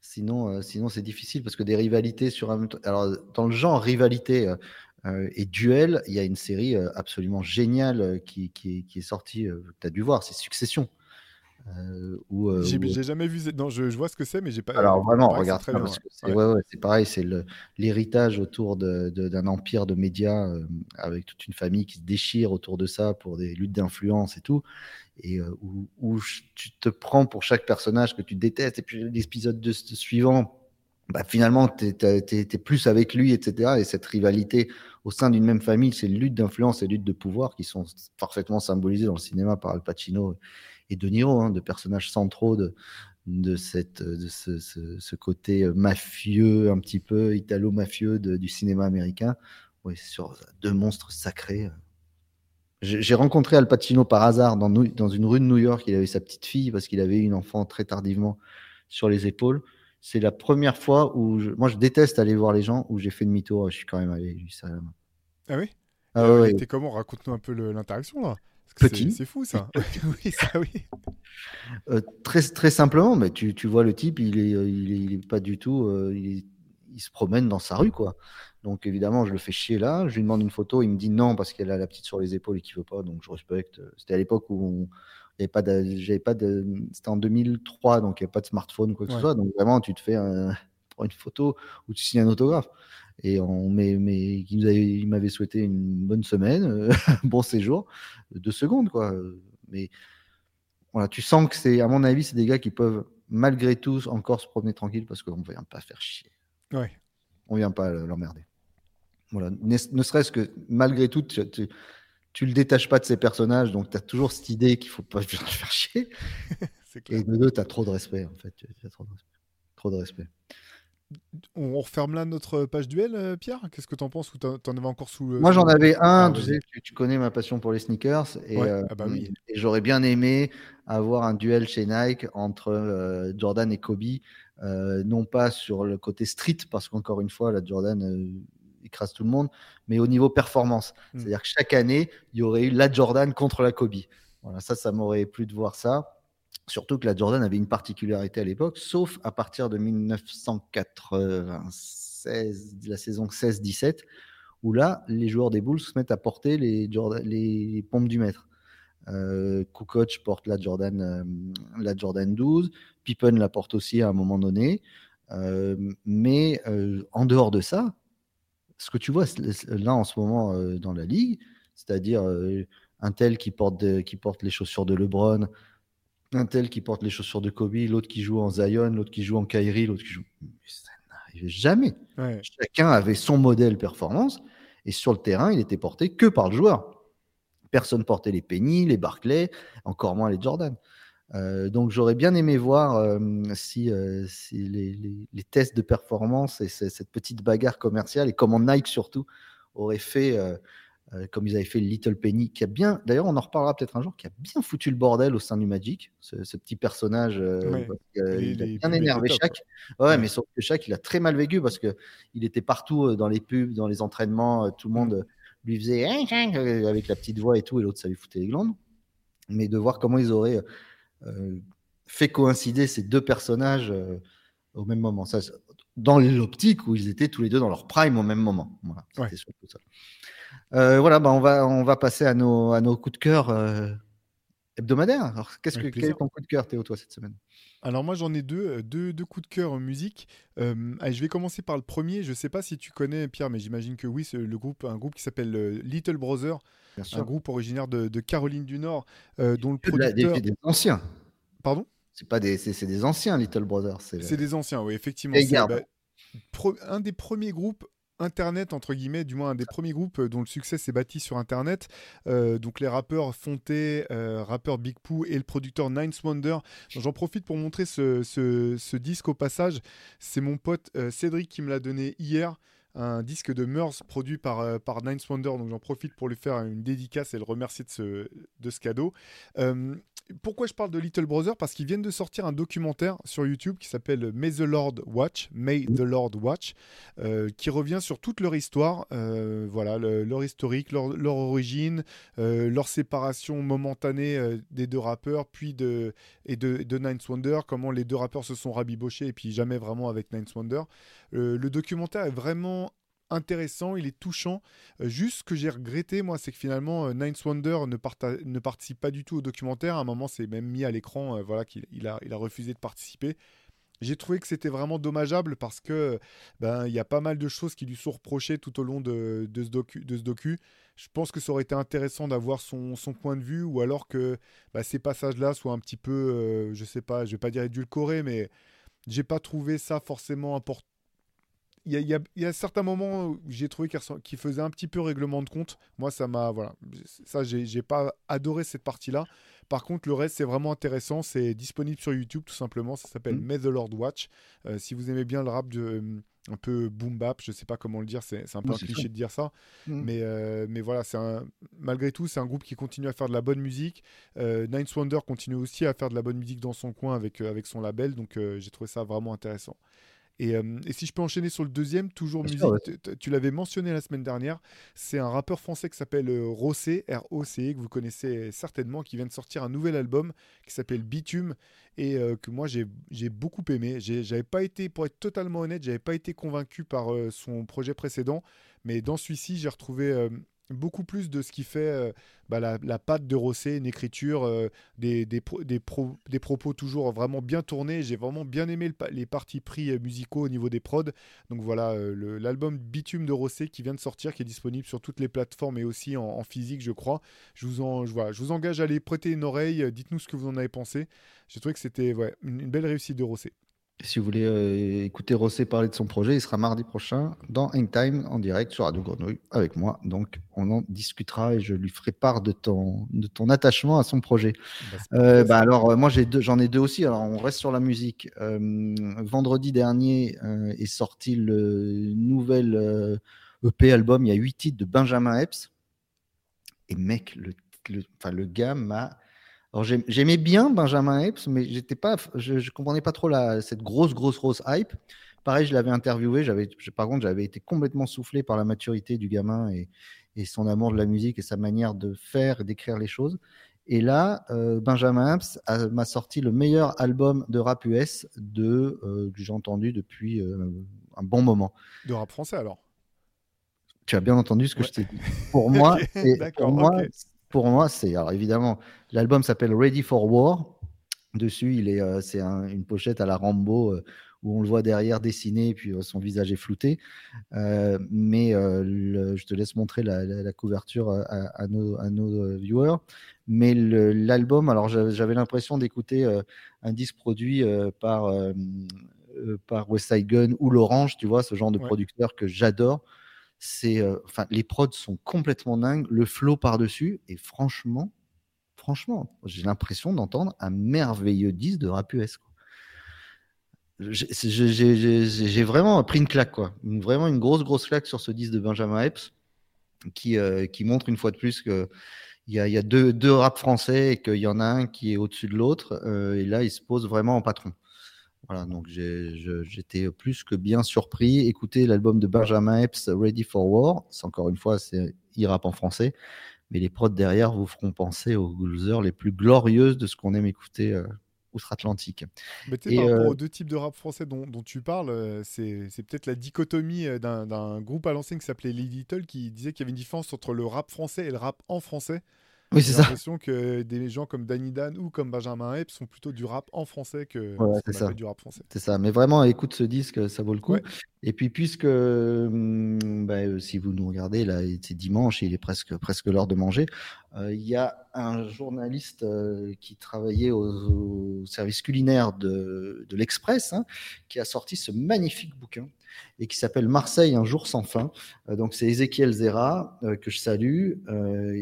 Sinon, sinon c'est difficile parce que des rivalités sur un. Alors, dans le genre rivalité, euh, et Duel, il y a une série euh, absolument géniale euh, qui, qui, est sortie, que tu as dû voir, c'est Succession. Euh, j'ai jamais vu. Non, je, vois ce que c'est, mais j'ai pas. Alors vraiment, regarde ça, parce que c'est ouais. ouais, pareil, c'est l'héritage autour d'un de, empire de médias avec toute une famille qui se déchire autour de ça pour des luttes d'influence et tout, et où, où, tu te prends pour chaque personnage que tu détestes, et puis l'épisode suivant bah, finalement, tu es, plus avec lui, etc. Et cette rivalité au sein d'une même famille, ces luttes d'influence et luttes de pouvoir qui sont parfaitement symbolisées dans le cinéma par Al Pacino et De Niro, hein, de personnages centraux de, cette, de ce, ce, côté mafieux, un petit peu italo-mafieux du cinéma américain. Oui, sur deux monstres sacrés. J'ai rencontré Al Pacino par hasard dans, dans une rue de New York. Il avait sa petite fille parce qu'il avait eu une enfant très tardivement sur les épaules c'est la première fois où moi je déteste aller voir les gens où j'ai fait demi-tour. Je suis quand même allé lui serrer la main. Ah oui? Ah euh, ouais. comment? Raconte-nous un peu l'interaction là. Petit. C'est fou ça. (laughs) (laughs) oui, ça oui. Euh, très très simplement, mais tu, tu, vois le type, il est, il est, pas du tout, euh, il, il, se promène dans sa rue quoi. Donc évidemment, je le fais chier là. Je lui demande une photo, il me dit non parce qu'elle a la petite sur les épaules et qu'il veut pas. Donc je respecte. C'était à l'époque où on, pas de, pas de, c'était en 2003, donc il n'y a pas de smartphone quoi que ce soit. Donc vraiment, tu te fais un, (laughs) une photo ou tu signes un autographe. Et on mais, mais il m'avait souhaité une bonne semaine, euh, (laughs) bon séjour, deux secondes quoi. Mais voilà, tu sens que c'est, à mon avis, c'est des gars qui peuvent malgré tout encore se promener tranquille parce qu'on ne vient pas faire chier. Ouais. On vient pas l'emmerder. Voilà. Ne, serait-ce que malgré tout, tu, tu, le détaches pas de ces personnages, donc tu as toujours cette idée qu'il faut pas (laughs) le faire chier. (laughs) Et de deux, tu as trop de respect, en fait. trop de respect. Trop de respect. On referme là notre page duel, euh, Pierre? Qu'est-ce que tu en penses? Ou tu en avais encore sous. Moi, j'en avais un. Ah, tu, sais, tu, connais ma passion pour les sneakers. Et, euh, ah bah oui. et j'aurais bien aimé avoir un duel chez Nike entre euh, Jordan et Kobe. non pas sur le côté street, parce qu'encore une fois, la Jordan écrase tout le monde, mais au niveau performance. Hmm. C'est-à-dire que chaque année, il y aurait eu la Jordan contre la Kobe. Voilà, ça, ça m'aurait plu de voir ça. Surtout que la Jordan avait une particularité à l'époque, sauf à partir de 1996, la saison 16-17, où là, les joueurs des Bulls se mettent à porter les, les pompes du maître. Euh, Kukoc porte la Jordan, euh, la Jordan 12, Pippen la porte aussi à un moment donné. Euh, mais euh, en dehors de ça, ce que tu vois là en ce moment dans la ligue, c'est-à-dire un tel qui porte, qui porte les chaussures de LeBron, un tel qui porte les chaussures de Kobe, l'autre qui joue en Zion, l'autre qui joue en Kyrie, l'autre qui joue. Ça n'arrivait jamais. Chacun avait son modèle performance et sur le terrain, il était porté que par le joueur. Personne portait les Penny, les Barclay, encore moins les Jordan. Euh, donc j'aurais bien aimé voir euh, si, euh, si les, les, tests de performance et cette petite bagarre commerciale et comment Nike surtout aurait fait comme ils avaient fait Little Penny, qui a bien, d'ailleurs, on en reparlera peut-être un jour, qui a bien foutu le bordel au sein du Magic, ce, petit personnage. Euh, il a bien énervé Shaq. Ouais, mais sauf que Shaq, il a très mal vécu parce que il était partout dans les pubs, dans les entraînements, tout le monde mm. lui faisait avec la petite voix et tout, et l'autre, ça lui foutait les glandes. Mais de voir comment ils auraient fait coïncider ces deux personnages au même moment. Ça, dans l'optique où ils étaient tous les deux dans leur prime au même moment. Voilà, ça. Euh, voilà, bah on, va, on va passer à nos, à nos coups de cœur euh, hebdomadaires. Alors, qu'est-ce que, quel est ton coup de cœur, Théo, toi, cette semaine? Alors moi j'en ai deux, euh, deux, deux, coups de cœur en musique. allez, je vais commencer par le premier. Je ne sais pas si tu connais Pierre, mais j'imagine que oui. C'est le groupe, un groupe qui s'appelle Little Brother, un groupe originaire de, de Caroline du Nord, dont le producteur. Des, des anciens. Pardon? C'est pas des, c'est, des anciens Little Brother. C'est, des anciens, oui, effectivement. Bah, un des premiers groupes Internet, entre guillemets, du moins un des premiers groupes euh, dont le succès s'est bâti sur Internet. Euh, donc les rappeurs Fonté, euh, rappeur Big Pooh et le producteur Ninth Wonder. J'en profite pour montrer ce, disque au passage. C'est mon pote Cédric qui me l'a donné hier un disque de Meurs produit par, Ninth Wonder, donc j'en profite pour lui faire une dédicace et le remercier de ce cadeau pourquoi je parle de Little Brother? Parce qu'ils viennent de sortir un documentaire sur YouTube qui s'appelle May the Lord Watch, May the Lord Watch, euh, qui revient sur toute leur histoire, euh, voilà, leur historique, leur, origine, euh, leur séparation momentanée des deux rappeurs, puis de et de, de Ninth Wonder, comment les deux rappeurs se sont rabibochés et puis jamais vraiment avec Ninth Wonder. le documentaire est vraiment intéressant, il est touchant. Euh, juste ce que j'ai regretté, moi, c'est que finalement, euh, Ninth Wonder ne, participe pas du tout au documentaire. À un moment, c'est même mis à l'écran, euh, voilà, qu'il il a, refusé de participer. J'ai trouvé que c'était vraiment dommageable parce que ben il y a pas mal de choses qui lui sont reprochées tout au long de, ce, docu. Je pense que ça aurait été intéressant d'avoir son, point de vue ou alors que bah, ces passages-là soient un petit peu, je sais pas, je vais pas dire édulcorés, mais j'ai pas trouvé ça forcément important il y, y, a certains moments où j'ai trouvé qu'il faisait un petit peu règlement de compte. Moi, ça m'a. Voilà. Ça, j'ai pas adoré cette partie-là. Par contre, le reste, c'est vraiment intéressant. C'est disponible sur YouTube, tout simplement. Ça s'appelle mm. May the Lord Watch. Euh, si vous aimez bien le rap de. Euh, un peu boom bap, je sais pas comment le dire, c'est un peu un cliché de dire ça, mm. mais, euh, mais voilà, un, malgré tout, c'est un groupe qui continue à faire de la bonne musique. Ninth Wonder continue aussi à faire de la bonne musique dans son coin avec, avec son label, donc j'ai trouvé ça vraiment intéressant. Euh, et, si je peux enchaîner sur le deuxième, toujours musique, tu l'avais mentionné la semaine dernière, c'est un rappeur français qui s'appelle euh, Rossé, R-O-C, que vous connaissez certainement, qui vient de sortir un nouvel album qui s'appelle Bitume et euh, que moi j'ai beaucoup aimé. J'avais pas été, pour être totalement honnête, j'avais pas été convaincu par son projet précédent, mais dans celui-ci j'ai retrouvé beaucoup plus de ce qui fait euh, bah, la, la, patte de Rosset, une écriture, euh, des, des, des, propos toujours vraiment bien tournés. J'ai vraiment bien aimé les parties pris euh, musicaux au niveau des prods. Donc voilà, l'album Bitume de Rosset qui vient de sortir, qui est disponible sur toutes les plateformes et aussi en, physique, je crois. Je vous, en, je, je vous engage à aller prêter une oreille. Dites-nous ce que vous en avez pensé. J'ai trouvé que c'était ouais, une, belle réussite de Rosset. Si vous voulez euh, écouter Rossé parler de son projet, il sera mardi prochain dans Time en direct sur Radio Grenouille avec moi. Donc, on en discutera et je lui ferai part de ton, de ton attachement à son projet. Bah, euh, bah alors, euh, moi, j'en ai, deux aussi. Alors, on reste sur la musique. vendredi dernier est sorti le nouvel EP e album. Il y a huit titres de Benjamin Epps. Et mec, le, le, le gars m'a alors j'aimais bien Benjamin Epps, mais j'étais pas, je, ne comprenais pas trop la, cette grosse, grosse, grosse hype. Pareil, je l'avais interviewé. J'avais, par contre, j'avais été complètement soufflé par la maturité du gamin et, et, son amour de la musique et sa manière de faire et d'écrire les choses. Et là, euh, Benjamin Epps m'a sorti le meilleur album de rap US de, euh, que j'ai entendu depuis euh, un bon moment. De rap français alors? Tu as bien entendu ce que je t'ai dit. Pour moi, (laughs) pour moi pour moi, c'est alors évidemment l'album s'appelle Ready for War. Dessus, il est, euh, c'est une pochette à la Rambo euh, où on le voit derrière dessiné puis euh, son visage est flouté. mais je te laisse montrer la, couverture à, nos, viewers. Mais l'album, alors j'avais l'impression d'écouter un disque produit par par West Side Gun ou l'Orange, tu vois, ce genre de producteur que j'adore c'est, euh, enfin, les prods sont complètement dingues, le flow par-dessus, et franchement, franchement, j'ai l'impression d'entendre un merveilleux disque de rap US. J'ai vraiment pris une claque, quoi. vraiment une grosse, grosse claque sur ce disque de Benjamin Epps, qui, euh, qui montre une fois de plus que il y a, y a deux, deux rap français et qu'il y en a un qui est au-dessus de l'autre. Euh, et là, il se pose vraiment en patron. Voilà, donc j'étais plus que bien surpris. Écoutez l'album de Benjamin Epps, Ready for War. C'est encore une fois, c'est e-rap en français. Mais les prods derrière vous feront penser aux heures les plus glorieuses de ce qu'on aime écouter euh, outre-Atlantique. Mais tu sais, par rapport euh, aux deux types de rap français dont, tu parles, euh, c'est peut-être la dichotomie d'un groupe à l'ancien qui s'appelait Lady Little qui disait qu'il y avait une différence entre le rap français et le rap en français. Oui, c'est ça. J'ai l'impression que des gens comme Danny Dan ou comme Benjamin Epps sont plutôt du rap en français que du rap français. C'est ça. Mais vraiment, écoute ce disque, ça vaut le coup. Et puis, puisque hum, bah, euh, si vous nous regardez, là, c'est dimanche, il est presque, presque l'heure de manger. Euh, il y a un journaliste euh, qui travaillait au, service culinaire de, l'Express hein, qui a sorti ce magnifique bouquin et qui s'appelle Marseille, un jour sans fin. Donc c'est Ezekiel Zera, que je salue,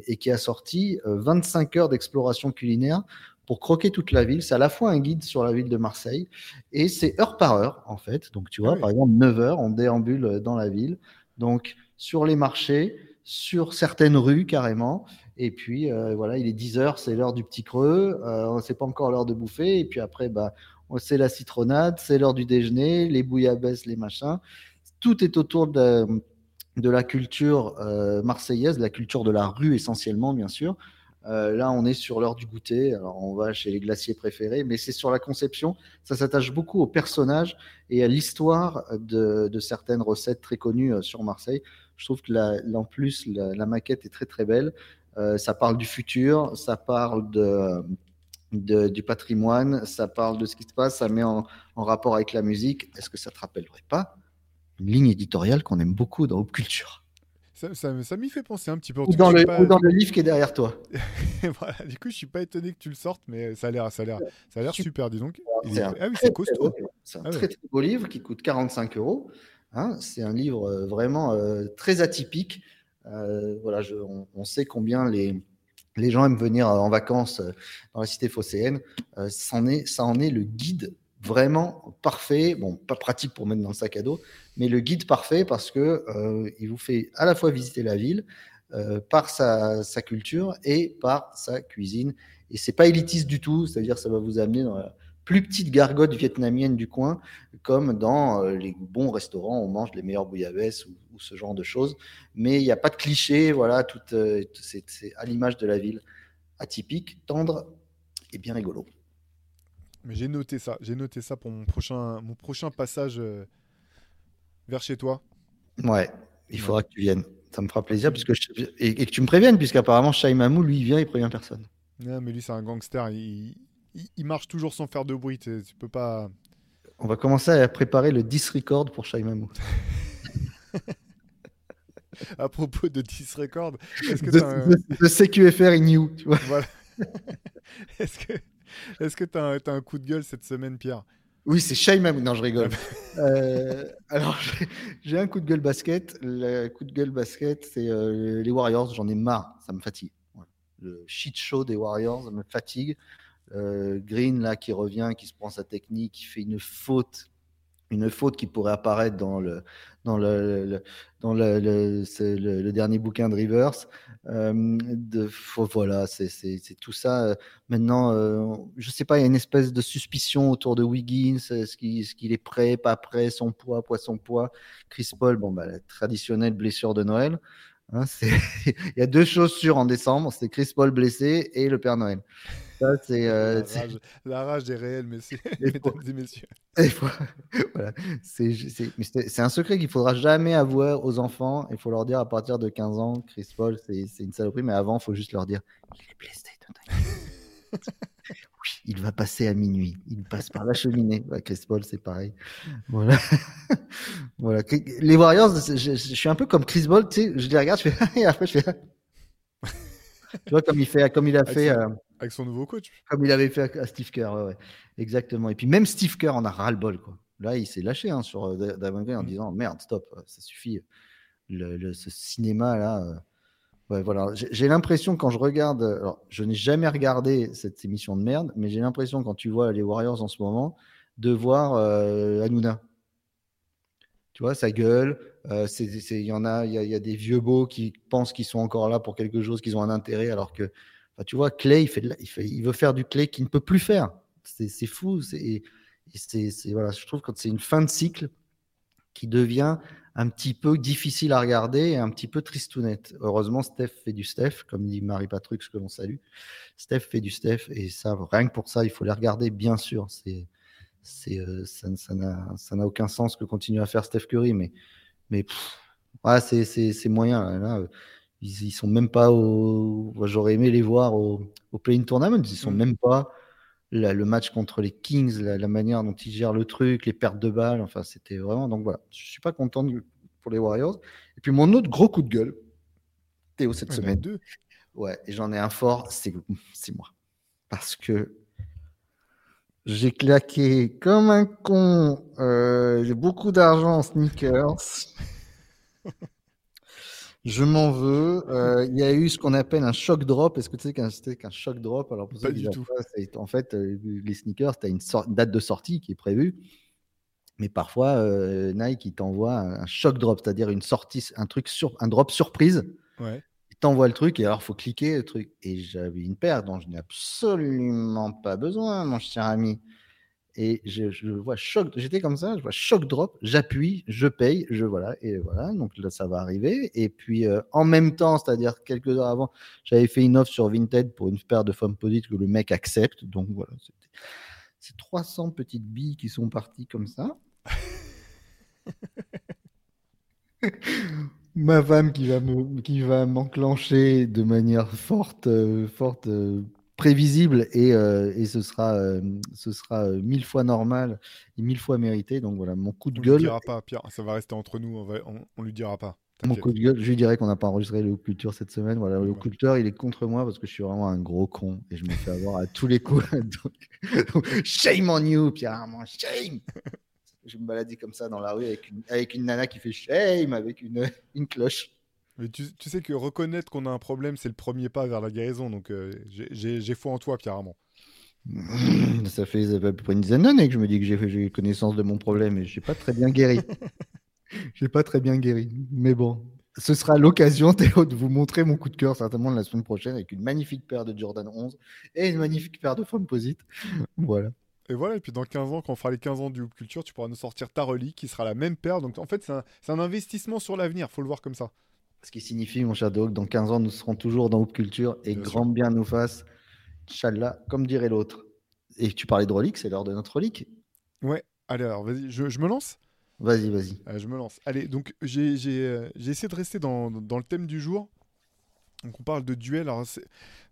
et qui a sorti 25 heures d'exploration culinaire pour croquer toute la ville. C'est à la fois un guide sur la ville de Marseille et c'est heure par heure, en fait. Donc tu vois, ah par exemple, 9 heures, on déambule dans la ville. Donc sur les marchés, sur certaines rues carrément. Et puis voilà, il est 10 heures, c'est l'heure du petit creux. Euh, c'est pas encore l'heure de bouffer. Et puis après, bah, c'est la citronnade, c'est l'heure du déjeuner, les bouillabaisse, les machins. Tout est autour de, de la culture euh, marseillaise, la culture de la rue essentiellement, bien sûr. Euh, là, on est sur l'heure du goûter. Alors, on va chez les glaciers préférés, mais c'est sur la conception. Ça s'attache beaucoup aux personnages et à l'histoire de, certaines recettes très connues euh, sur Marseille. Je trouve que, la, en plus, la, maquette est très très belle. ça parle du futur, ça parle du patrimoine, ça parle de ce qui se passe, ça met en, rapport avec la musique. Est-ce que ça te rappellerait pas une ligne éditoriale qu'on aime beaucoup dans Hop Culture? Ça, ça, m'y fait penser un petit peu. Ou dans, le, dans le livre qui est derrière toi. (laughs) voilà, du coup, je suis pas étonné que tu le sortes, mais ça a l'air, ça a l'air, ça a l'air super, dis donc. Ah oui, c'est costaud. C'est un ah très, très beau livre qui coûte 45 euros. Hein. c'est un livre euh, vraiment euh, très atypique. Euh, voilà, je, on, sait combien les, les gens aiment venir en vacances dans la cité phocéenne, euh, ça, en est, ça en est le guide vraiment parfait. Bon, pas pratique pour mettre dans le sac à dos, mais le guide parfait parce que euh, il vous fait à la fois visiter la ville par sa, culture et par sa cuisine. Et c'est pas élitiste du tout, c'est-à-dire ça va vous amener dans la, plus petite gargote vietnamienne du coin, comme dans euh, les bons restaurants, on mange les meilleures bouillabaisse ou, ce genre de choses. Mais il n'y a pas de cliché, voilà, tout, euh, c'est à l'image de la ville, atypique, tendre et bien rigolo. Mais j'ai noté ça, j'ai noté ça pour mon prochain, mon prochain passage euh, vers chez toi. Ouais, il faudra que tu viennes. Ça me fera plaisir puisque et, que tu me préviennes, puisqu'apparemment Shai Mamou, lui, il vient, il prévient personne. Non, mais lui, c'est un gangster. Il, il, marche toujours sans faire de bruit. Tu peux pas. On va commencer à préparer le 10 record pour Shaimamou. (laughs) à propos de 10 record, est-ce que un... CQFR in you, (laughs) Est-ce que est-ce que tu as, un coup de gueule cette semaine, Pierre? Oui, c'est Shai. Non, je rigole. Euh, alors, (laughs) j'ai un coup de gueule basket. Le coup de gueule basket, c'est euh, les Warriors. J'en ai marre. Ça me fatigue. Le shit show des Warriors me fatigue. Euh, Green, là, qui revient, qui se prend sa technique, qui fait une faute une faute qui pourrait apparaître dans le, dans le, dans le, le, dernier bouquin de Rivers. Euh, voilà, c'est tout ça. Maintenant, euh, je sais pas, il y a une espèce de suspicion autour de Wiggins. Est-ce qu'il est prêt, pas prêt, son poids, poids, son poids Chris Paul, bon, bah, la traditionnelle blessure de Noël. Hein, (laughs) il y a deux choses sûres en décembre, c'est Chris Paul blessé et le Père Noël. Ça, c'est, euh, la, rage, est réelle, messieurs, (laughs) et messieurs. (laughs) voilà. c'est, un secret qu'il faudra jamais avouer aux enfants. Il faut leur dire à partir de 15 ans, Chris Paul, c'est, une saloperie, mais avant, il faut juste leur dire il est blessé. (laughs) oui, il va passer à minuit. Il passe par la cheminée. Chris Paul, c'est pareil. Voilà. voilà. Les Warriors, je, suis un peu comme Chris Paul, tu sais, je les regarde, je fais, et après, je fais. Tu vois, comme il, fait, comme il a fait. Euh, avec son nouveau coach. Comme il avait fait à Steve Kerr, ouais, Exactement. Et puis même Steve Kerr en a ras-le-bol. Quoi. Là, il s'est lâché hein, sur euh, Green en mm. disant Merde, stop, euh, ça suffit. Le, ce cinéma-là. Euh, ouais, voilà. J'ai l'impression quand je regarde. Alors, je n'ai jamais regardé cette émission de merde, mais j'ai l'impression quand tu vois les Warriors en ce moment de voir euh, Hanouna. Tu vois, sa gueule. Il y en a, il y, a des vieux beaux qui pensent qu'ils sont encore là pour quelque chose, qu'ils ont un intérêt, alors que tu vois, Clay, il, fait, il, veut faire du Clay qu'il ne peut plus faire. C'est fou. C'est voilà, je trouve que c'est une fin de cycle qui devient un petit peu difficile à regarder et un petit peu tristounette. Heureusement, Steph fait du Steph, comme dit Marie Patrick, ce que l'on salue. Steph fait du Steph et ça, rien que pour ça, il faut les regarder, bien sûr. C'est, c'est, euh, ça, n'a aucun sens que continuer à faire Steph Curry, mais, mais c'est moyen. Là, ils, ils sont même pas au. J'aurais aimé les voir au, au Play-in Tournament. Ils sont mm. même pas. le match contre les Kings, la, manière dont ils gèrent le truc, les pertes de balles. Enfin, c'était vraiment. Donc voilà, je suis pas content pour les Warriors. Et puis mon autre gros coup de gueule, Théo, cette semaine. Deux. Ouais, et j'en ai un fort, c'est moi. Parce que j'ai claqué comme un con. Euh, j'ai beaucoup d'argent en sneakers. (laughs) Je m'en veux. Euh, il y a eu ce qu'on appelle un shock drop. Est-ce que tu sais qu'un shock drop? Alors, pas du tout. en fait, euh, les sneakers, tu as une, date de sortie qui est prévue. Mais parfois, euh, Nike t'envoie un, shock drop, c'est-à-dire une sortie, un truc sur, un drop surprise. Ouais. T'envoie le truc et alors il faut cliquer le truc. Et j'avais une paire dont je n'ai absolument pas besoin, mon cher ami et je, vois choc. J'étais comme ça, je vois choc drop, j'appuie, je paye, je voilà et voilà. Donc là, ça va arriver. Et puis euh, en même temps, c'est-à-dire quelques heures avant, j'avais fait une offre sur Vinted pour une paire de femmes posites que le mec accepte. Donc voilà, c'est 300 petites billes qui sont parties comme ça. (laughs) (laughs) Ma femme qui va me, qui va m'enclencher de manière forte, euh, forte. Euh, prévisible et, euh, et ce sera, ce sera mille fois normal et mille fois mérité. Donc voilà, mon coup de gueule. On lui dira pas, Pierre, ça va rester entre nous, on, va, on, lui dira pas. Mon coup de gueule, je lui dirais qu'on n'a pas enregistré le Culture cette semaine. Voilà, le Culture, il est contre moi parce que je suis vraiment un gros con et je me fais avoir à tous les coups. (laughs) (laughs) shame on you, Pierre shame (laughs) Je me baladais comme ça dans la rue avec une, avec une nana qui fait shame avec une, (laughs) une cloche. Mais tu, sais que reconnaître qu'on a un problème, c'est le premier pas vers la guérison. Donc euh, j'ai foi en toi, Armand. (laughs) Ça fait à peu près une dizaine d'années que je me dis que j'ai connaissance de mon problème et je n'ai pas très bien guéri. (laughs) j'ai pas très bien guéri. Mais bon, ce sera l'occasion, Théo, de vous montrer mon coup de cœur certainement la semaine prochaine avec une magnifique paire de Jordan 11 et une magnifique paire de Posite. voilà. Et voilà, et puis dans 15 ans, quand on fera les 15 ans du Hoop Culture, tu pourras nous sortir ta relique qui sera la même paire. Donc en fait, c'est un, un, investissement sur l'avenir, faut le voir comme ça. Ce qui signifie, mon cher Dog, dans 15 ans, nous serons toujours dans Hoop Culture et grand bien nous fasse. Inch'Allah, comme dirait l'autre. Et tu parlais de relique, c'est l'heure de notre relique. Ouais, allez, alors vas-y, je, me lance? Vas-y, vas-y. je me lance. Allez, donc j'ai euh, essayé de rester dans, dans, le thème du jour. Donc on parle de duel. Alors,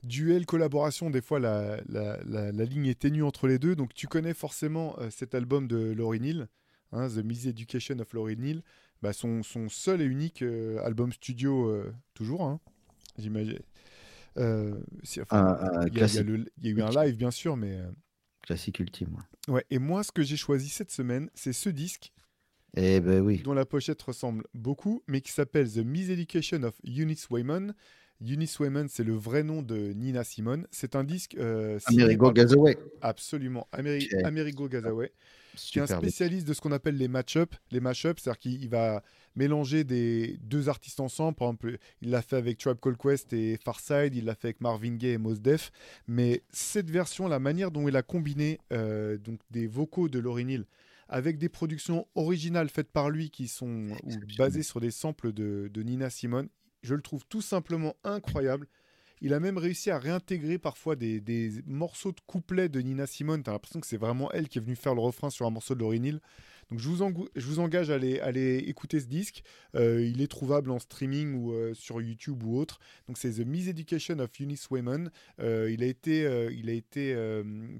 duel, collaboration, des fois la, la, la, ligne est ténue entre les deux. Donc tu connais forcément euh, cet album de Laurie Neal, hein, The Miseducation of Laurie Neal. Bah, son, son, seul et unique euh, album studio, euh, toujours, hein, j'imagine. il, y a, eu un live, bien sûr, mais. Euh, Classique ultime. Ouais. Et moi, ce que j'ai choisi cette semaine, c'est ce disque. Eh ben oui. Dont la pochette ressemble beaucoup, mais qui s'appelle The Miseducation of Eunice Wayman. Eunice Wayman, c'est le vrai nom de Nina Simone. C'est un disque. Euh, Amerigo Gazaway. Absolument. Amerigo Gazaway. Qui est un spécialiste de ce qu'on appelle les match-up. Les match-up, c'est-à-dire qu'il va mélanger des deux artistes ensemble. Par exemple, il l'a fait avec Tribe Called Quest et Farside, il l'a fait avec Marvin Gaye et Mos Def. Mais cette version, la manière dont il a combiné euh, donc des vocaux de Lauryn Hill avec des productions originales faites par lui qui sont basées sur des samples de, de Nina Simone, je le trouve tout simplement incroyable. Il a même réussi à réintégrer parfois des, morceaux de couplets de Nina Simone. T'as l'impression que c'est vraiment elle qui est venue faire le refrain sur un morceau de Lauryn Hill. Donc je vous, engage à aller, écouter ce disque. Euh, il est trouvable en streaming ou euh, sur YouTube ou autre. Donc c'est The Miseducation of Eunice Wayman. Euh, il a été, il a été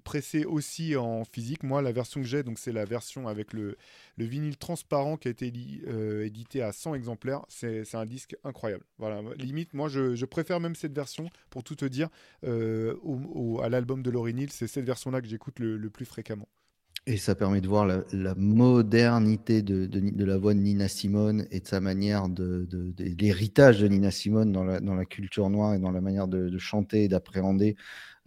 pressé aussi en physique. Moi, la version que j'ai, c'est la version avec le, le vinyle transparent qui a été édité à 100 exemplaires. C'est un disque incroyable. Voilà, limite, moi je, préfère même cette version pour tout te dire à l'album de Lauryn Hill. C'est cette version-là que j'écoute le plus fréquemment. Et ça permet de voir la, modernité de, de, la voix de Nina Simone et de sa manière de, l'héritage de Nina Simone dans la, dans la, culture noire et dans la manière de, chanter et d'appréhender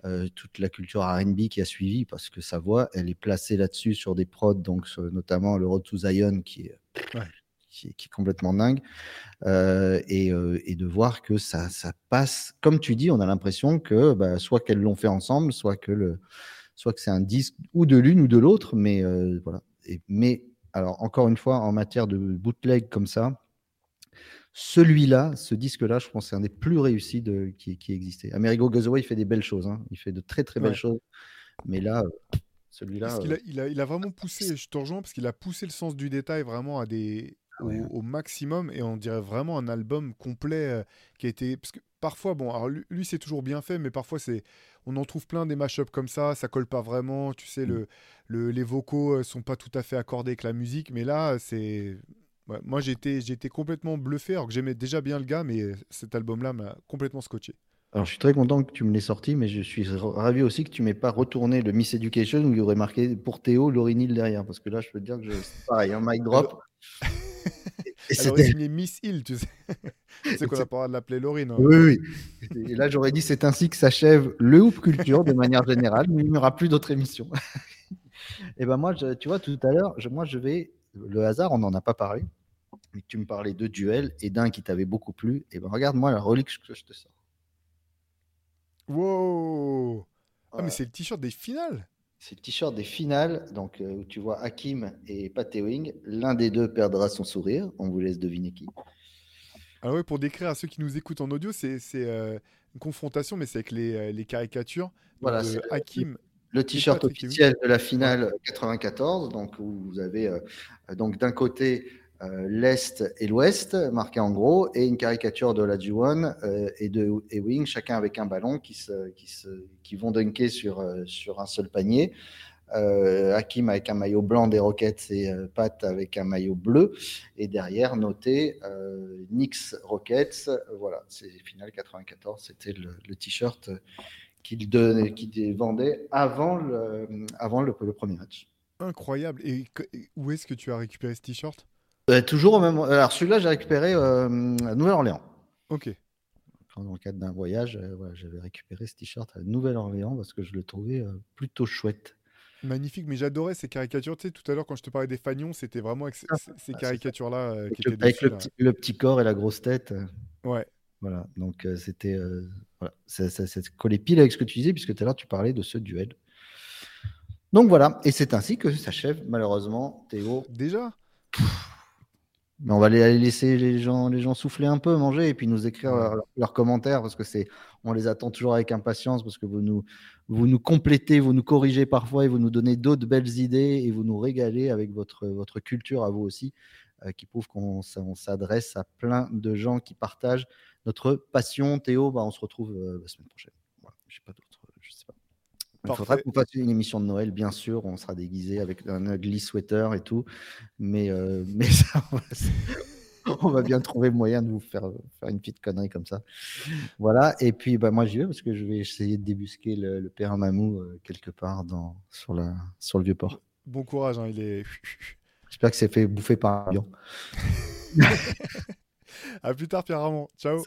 euh, toute la culture R&B qui a suivi parce que sa voix, elle est placée là-dessus sur des prods, donc notamment le Road to Zion qui est, qui, est complètement dingue euh, et, euh, et, de voir que ça, ça passe, comme tu dis, on a l'impression que bah, soit qu'elles l'ont fait ensemble, soit que le soit que c'est un disque ou de l'une ou de l'autre, mais euh, voilà. mais alors encore une fois, en matière de bootleg comme ça, celui-là, ce disque-là, je pense, c'est un des plus réussis de, qui, qui existait. Amerigo Gazaway, il fait des belles choses, hein. il fait de très très belles choses, mais là, celui-là. Euh, il, a, il, a, vraiment poussé, je te rejoins, parce qu'il a poussé le sens du détail vraiment à des, au, maximum et on dirait vraiment un album complet euh, qui a été parce que parfois bon alors lui, c'est toujours bien fait mais parfois c'est on en trouve plein des mashups comme ça ça colle pas vraiment tu sais le, le, les vocaux euh, sont pas tout à fait accordés avec la musique mais là c'est moi j'ai été complètement bluffé alors que j'aimais déjà bien le gars mais cet album là m'a complètement scotché alors, je suis très content que tu me l'aies sorti, mais je suis ravi aussi que tu m'aies pas retourné le Miss Education où il y aurait marqué pour Théo Laurinil derrière. Parce que là, je peux te dire que c'est pareil, un mic drop. Signé Miss Hill, tu sais. (laughs) qu'on pas de l'appeler Laurine. Hein. Oui, oui. Et là, j'aurais dit c'est ainsi que s'achève le Hoop Culture de manière générale, mais il n'y aura plus d'autres émissions. (laughs) Et ben moi, tu vois, tout à l'heure, moi, je vais. Le hasard, on n'en a pas parlé, mais tu me parlais de duel et d'un qui t'avait beaucoup plu. Et ben regarde-moi la relique que je te sors. Wow Ah, mais c'est le t-shirt des finales c'est le t-shirt des finales, donc euh, où tu vois Hakim et Wing. L'un des deux perdra son sourire. On vous laisse deviner qui. Ah ouais, pour décrire à ceux qui nous écoutent en audio, c'est euh, une confrontation, mais c'est avec les, euh, les caricatures. Voilà, Hakim. Le, t-shirt officiel de la finale 94, donc où vous avez donc d'un côté l'Est et l'Ouest, marqué en gros, et une caricature de la Juan euh, et de Ewing, chacun avec un ballon qui, se, qui, se, qui vont dunker sur, euh, sur un seul panier. Hakim avec un maillot blanc des Rockets et Pat avec un maillot bleu. Et derrière, noté Knicks Rockets. voilà, c'est finale 94. C'était le, t-shirt qu'il qu vendait avant le, avant le, le premier match. Incroyable. Et où est-ce que tu as récupéré ce t-shirt? Euh, toujours au même. Alors celui-là, j'ai récupéré euh, à Nouvelle-Orléans. Ok. Dans le cadre d'un voyage, euh, j'avais récupéré ce t-shirt à Nouvelle-Orléans parce que je le trouvais plutôt chouette. Magnifique, mais j'adourais ces caricatures. Tu sais, tout à l'heure, quand je te parlais des fagnons, c'était vraiment avec ah, ces caricatures-là qui étaient Avec le, petit, corps et la grosse tête. Ouais. Voilà, donc c'était. voilà. ça, ça, collait pile avec ce que tu disais, puisque tout à l'heure, tu parlais de ce duel. Donc voilà, et c'est ainsi que s'achève malheureusement Théo. Déjà? Mais on va aller laisser les gens, les gens souffler un peu, manger et puis nous écrire leurs, commentaires parce que c'est, on les attend toujours avec impatience parce que vous nous, vous nous complétez, vous nous corrigez parfois et vous nous donnez d'autres belles idées et vous nous régalez avec votre, votre culture à vous aussi, euh, qui prouve qu'on s'adresse à plein de gens qui partagent notre passion. Théo, bah, on se retrouve euh, la semaine prochaine. Voilà, je sais pas d'autres, je sais pas. Il faudra qu'on fasse une émission de Noël, bien sûr. On sera déguisé avec un ugly sweater et tout. Mais, euh, (laughs) mais ça, (laughs) on va bien trouver moyen de vous faire, faire une petite connerie comme ça. Voilà. Et puis, bah, moi, j'y vais parce que je vais essayer de débusquer le, le père Mamou euh, quelque part dans, sur, la, sur le vieux port. Bon courage, hein, il est. (laughs) J'espère que c'est fait bouffer par un avion. à plus tard, Pierre Ramon. Ciao.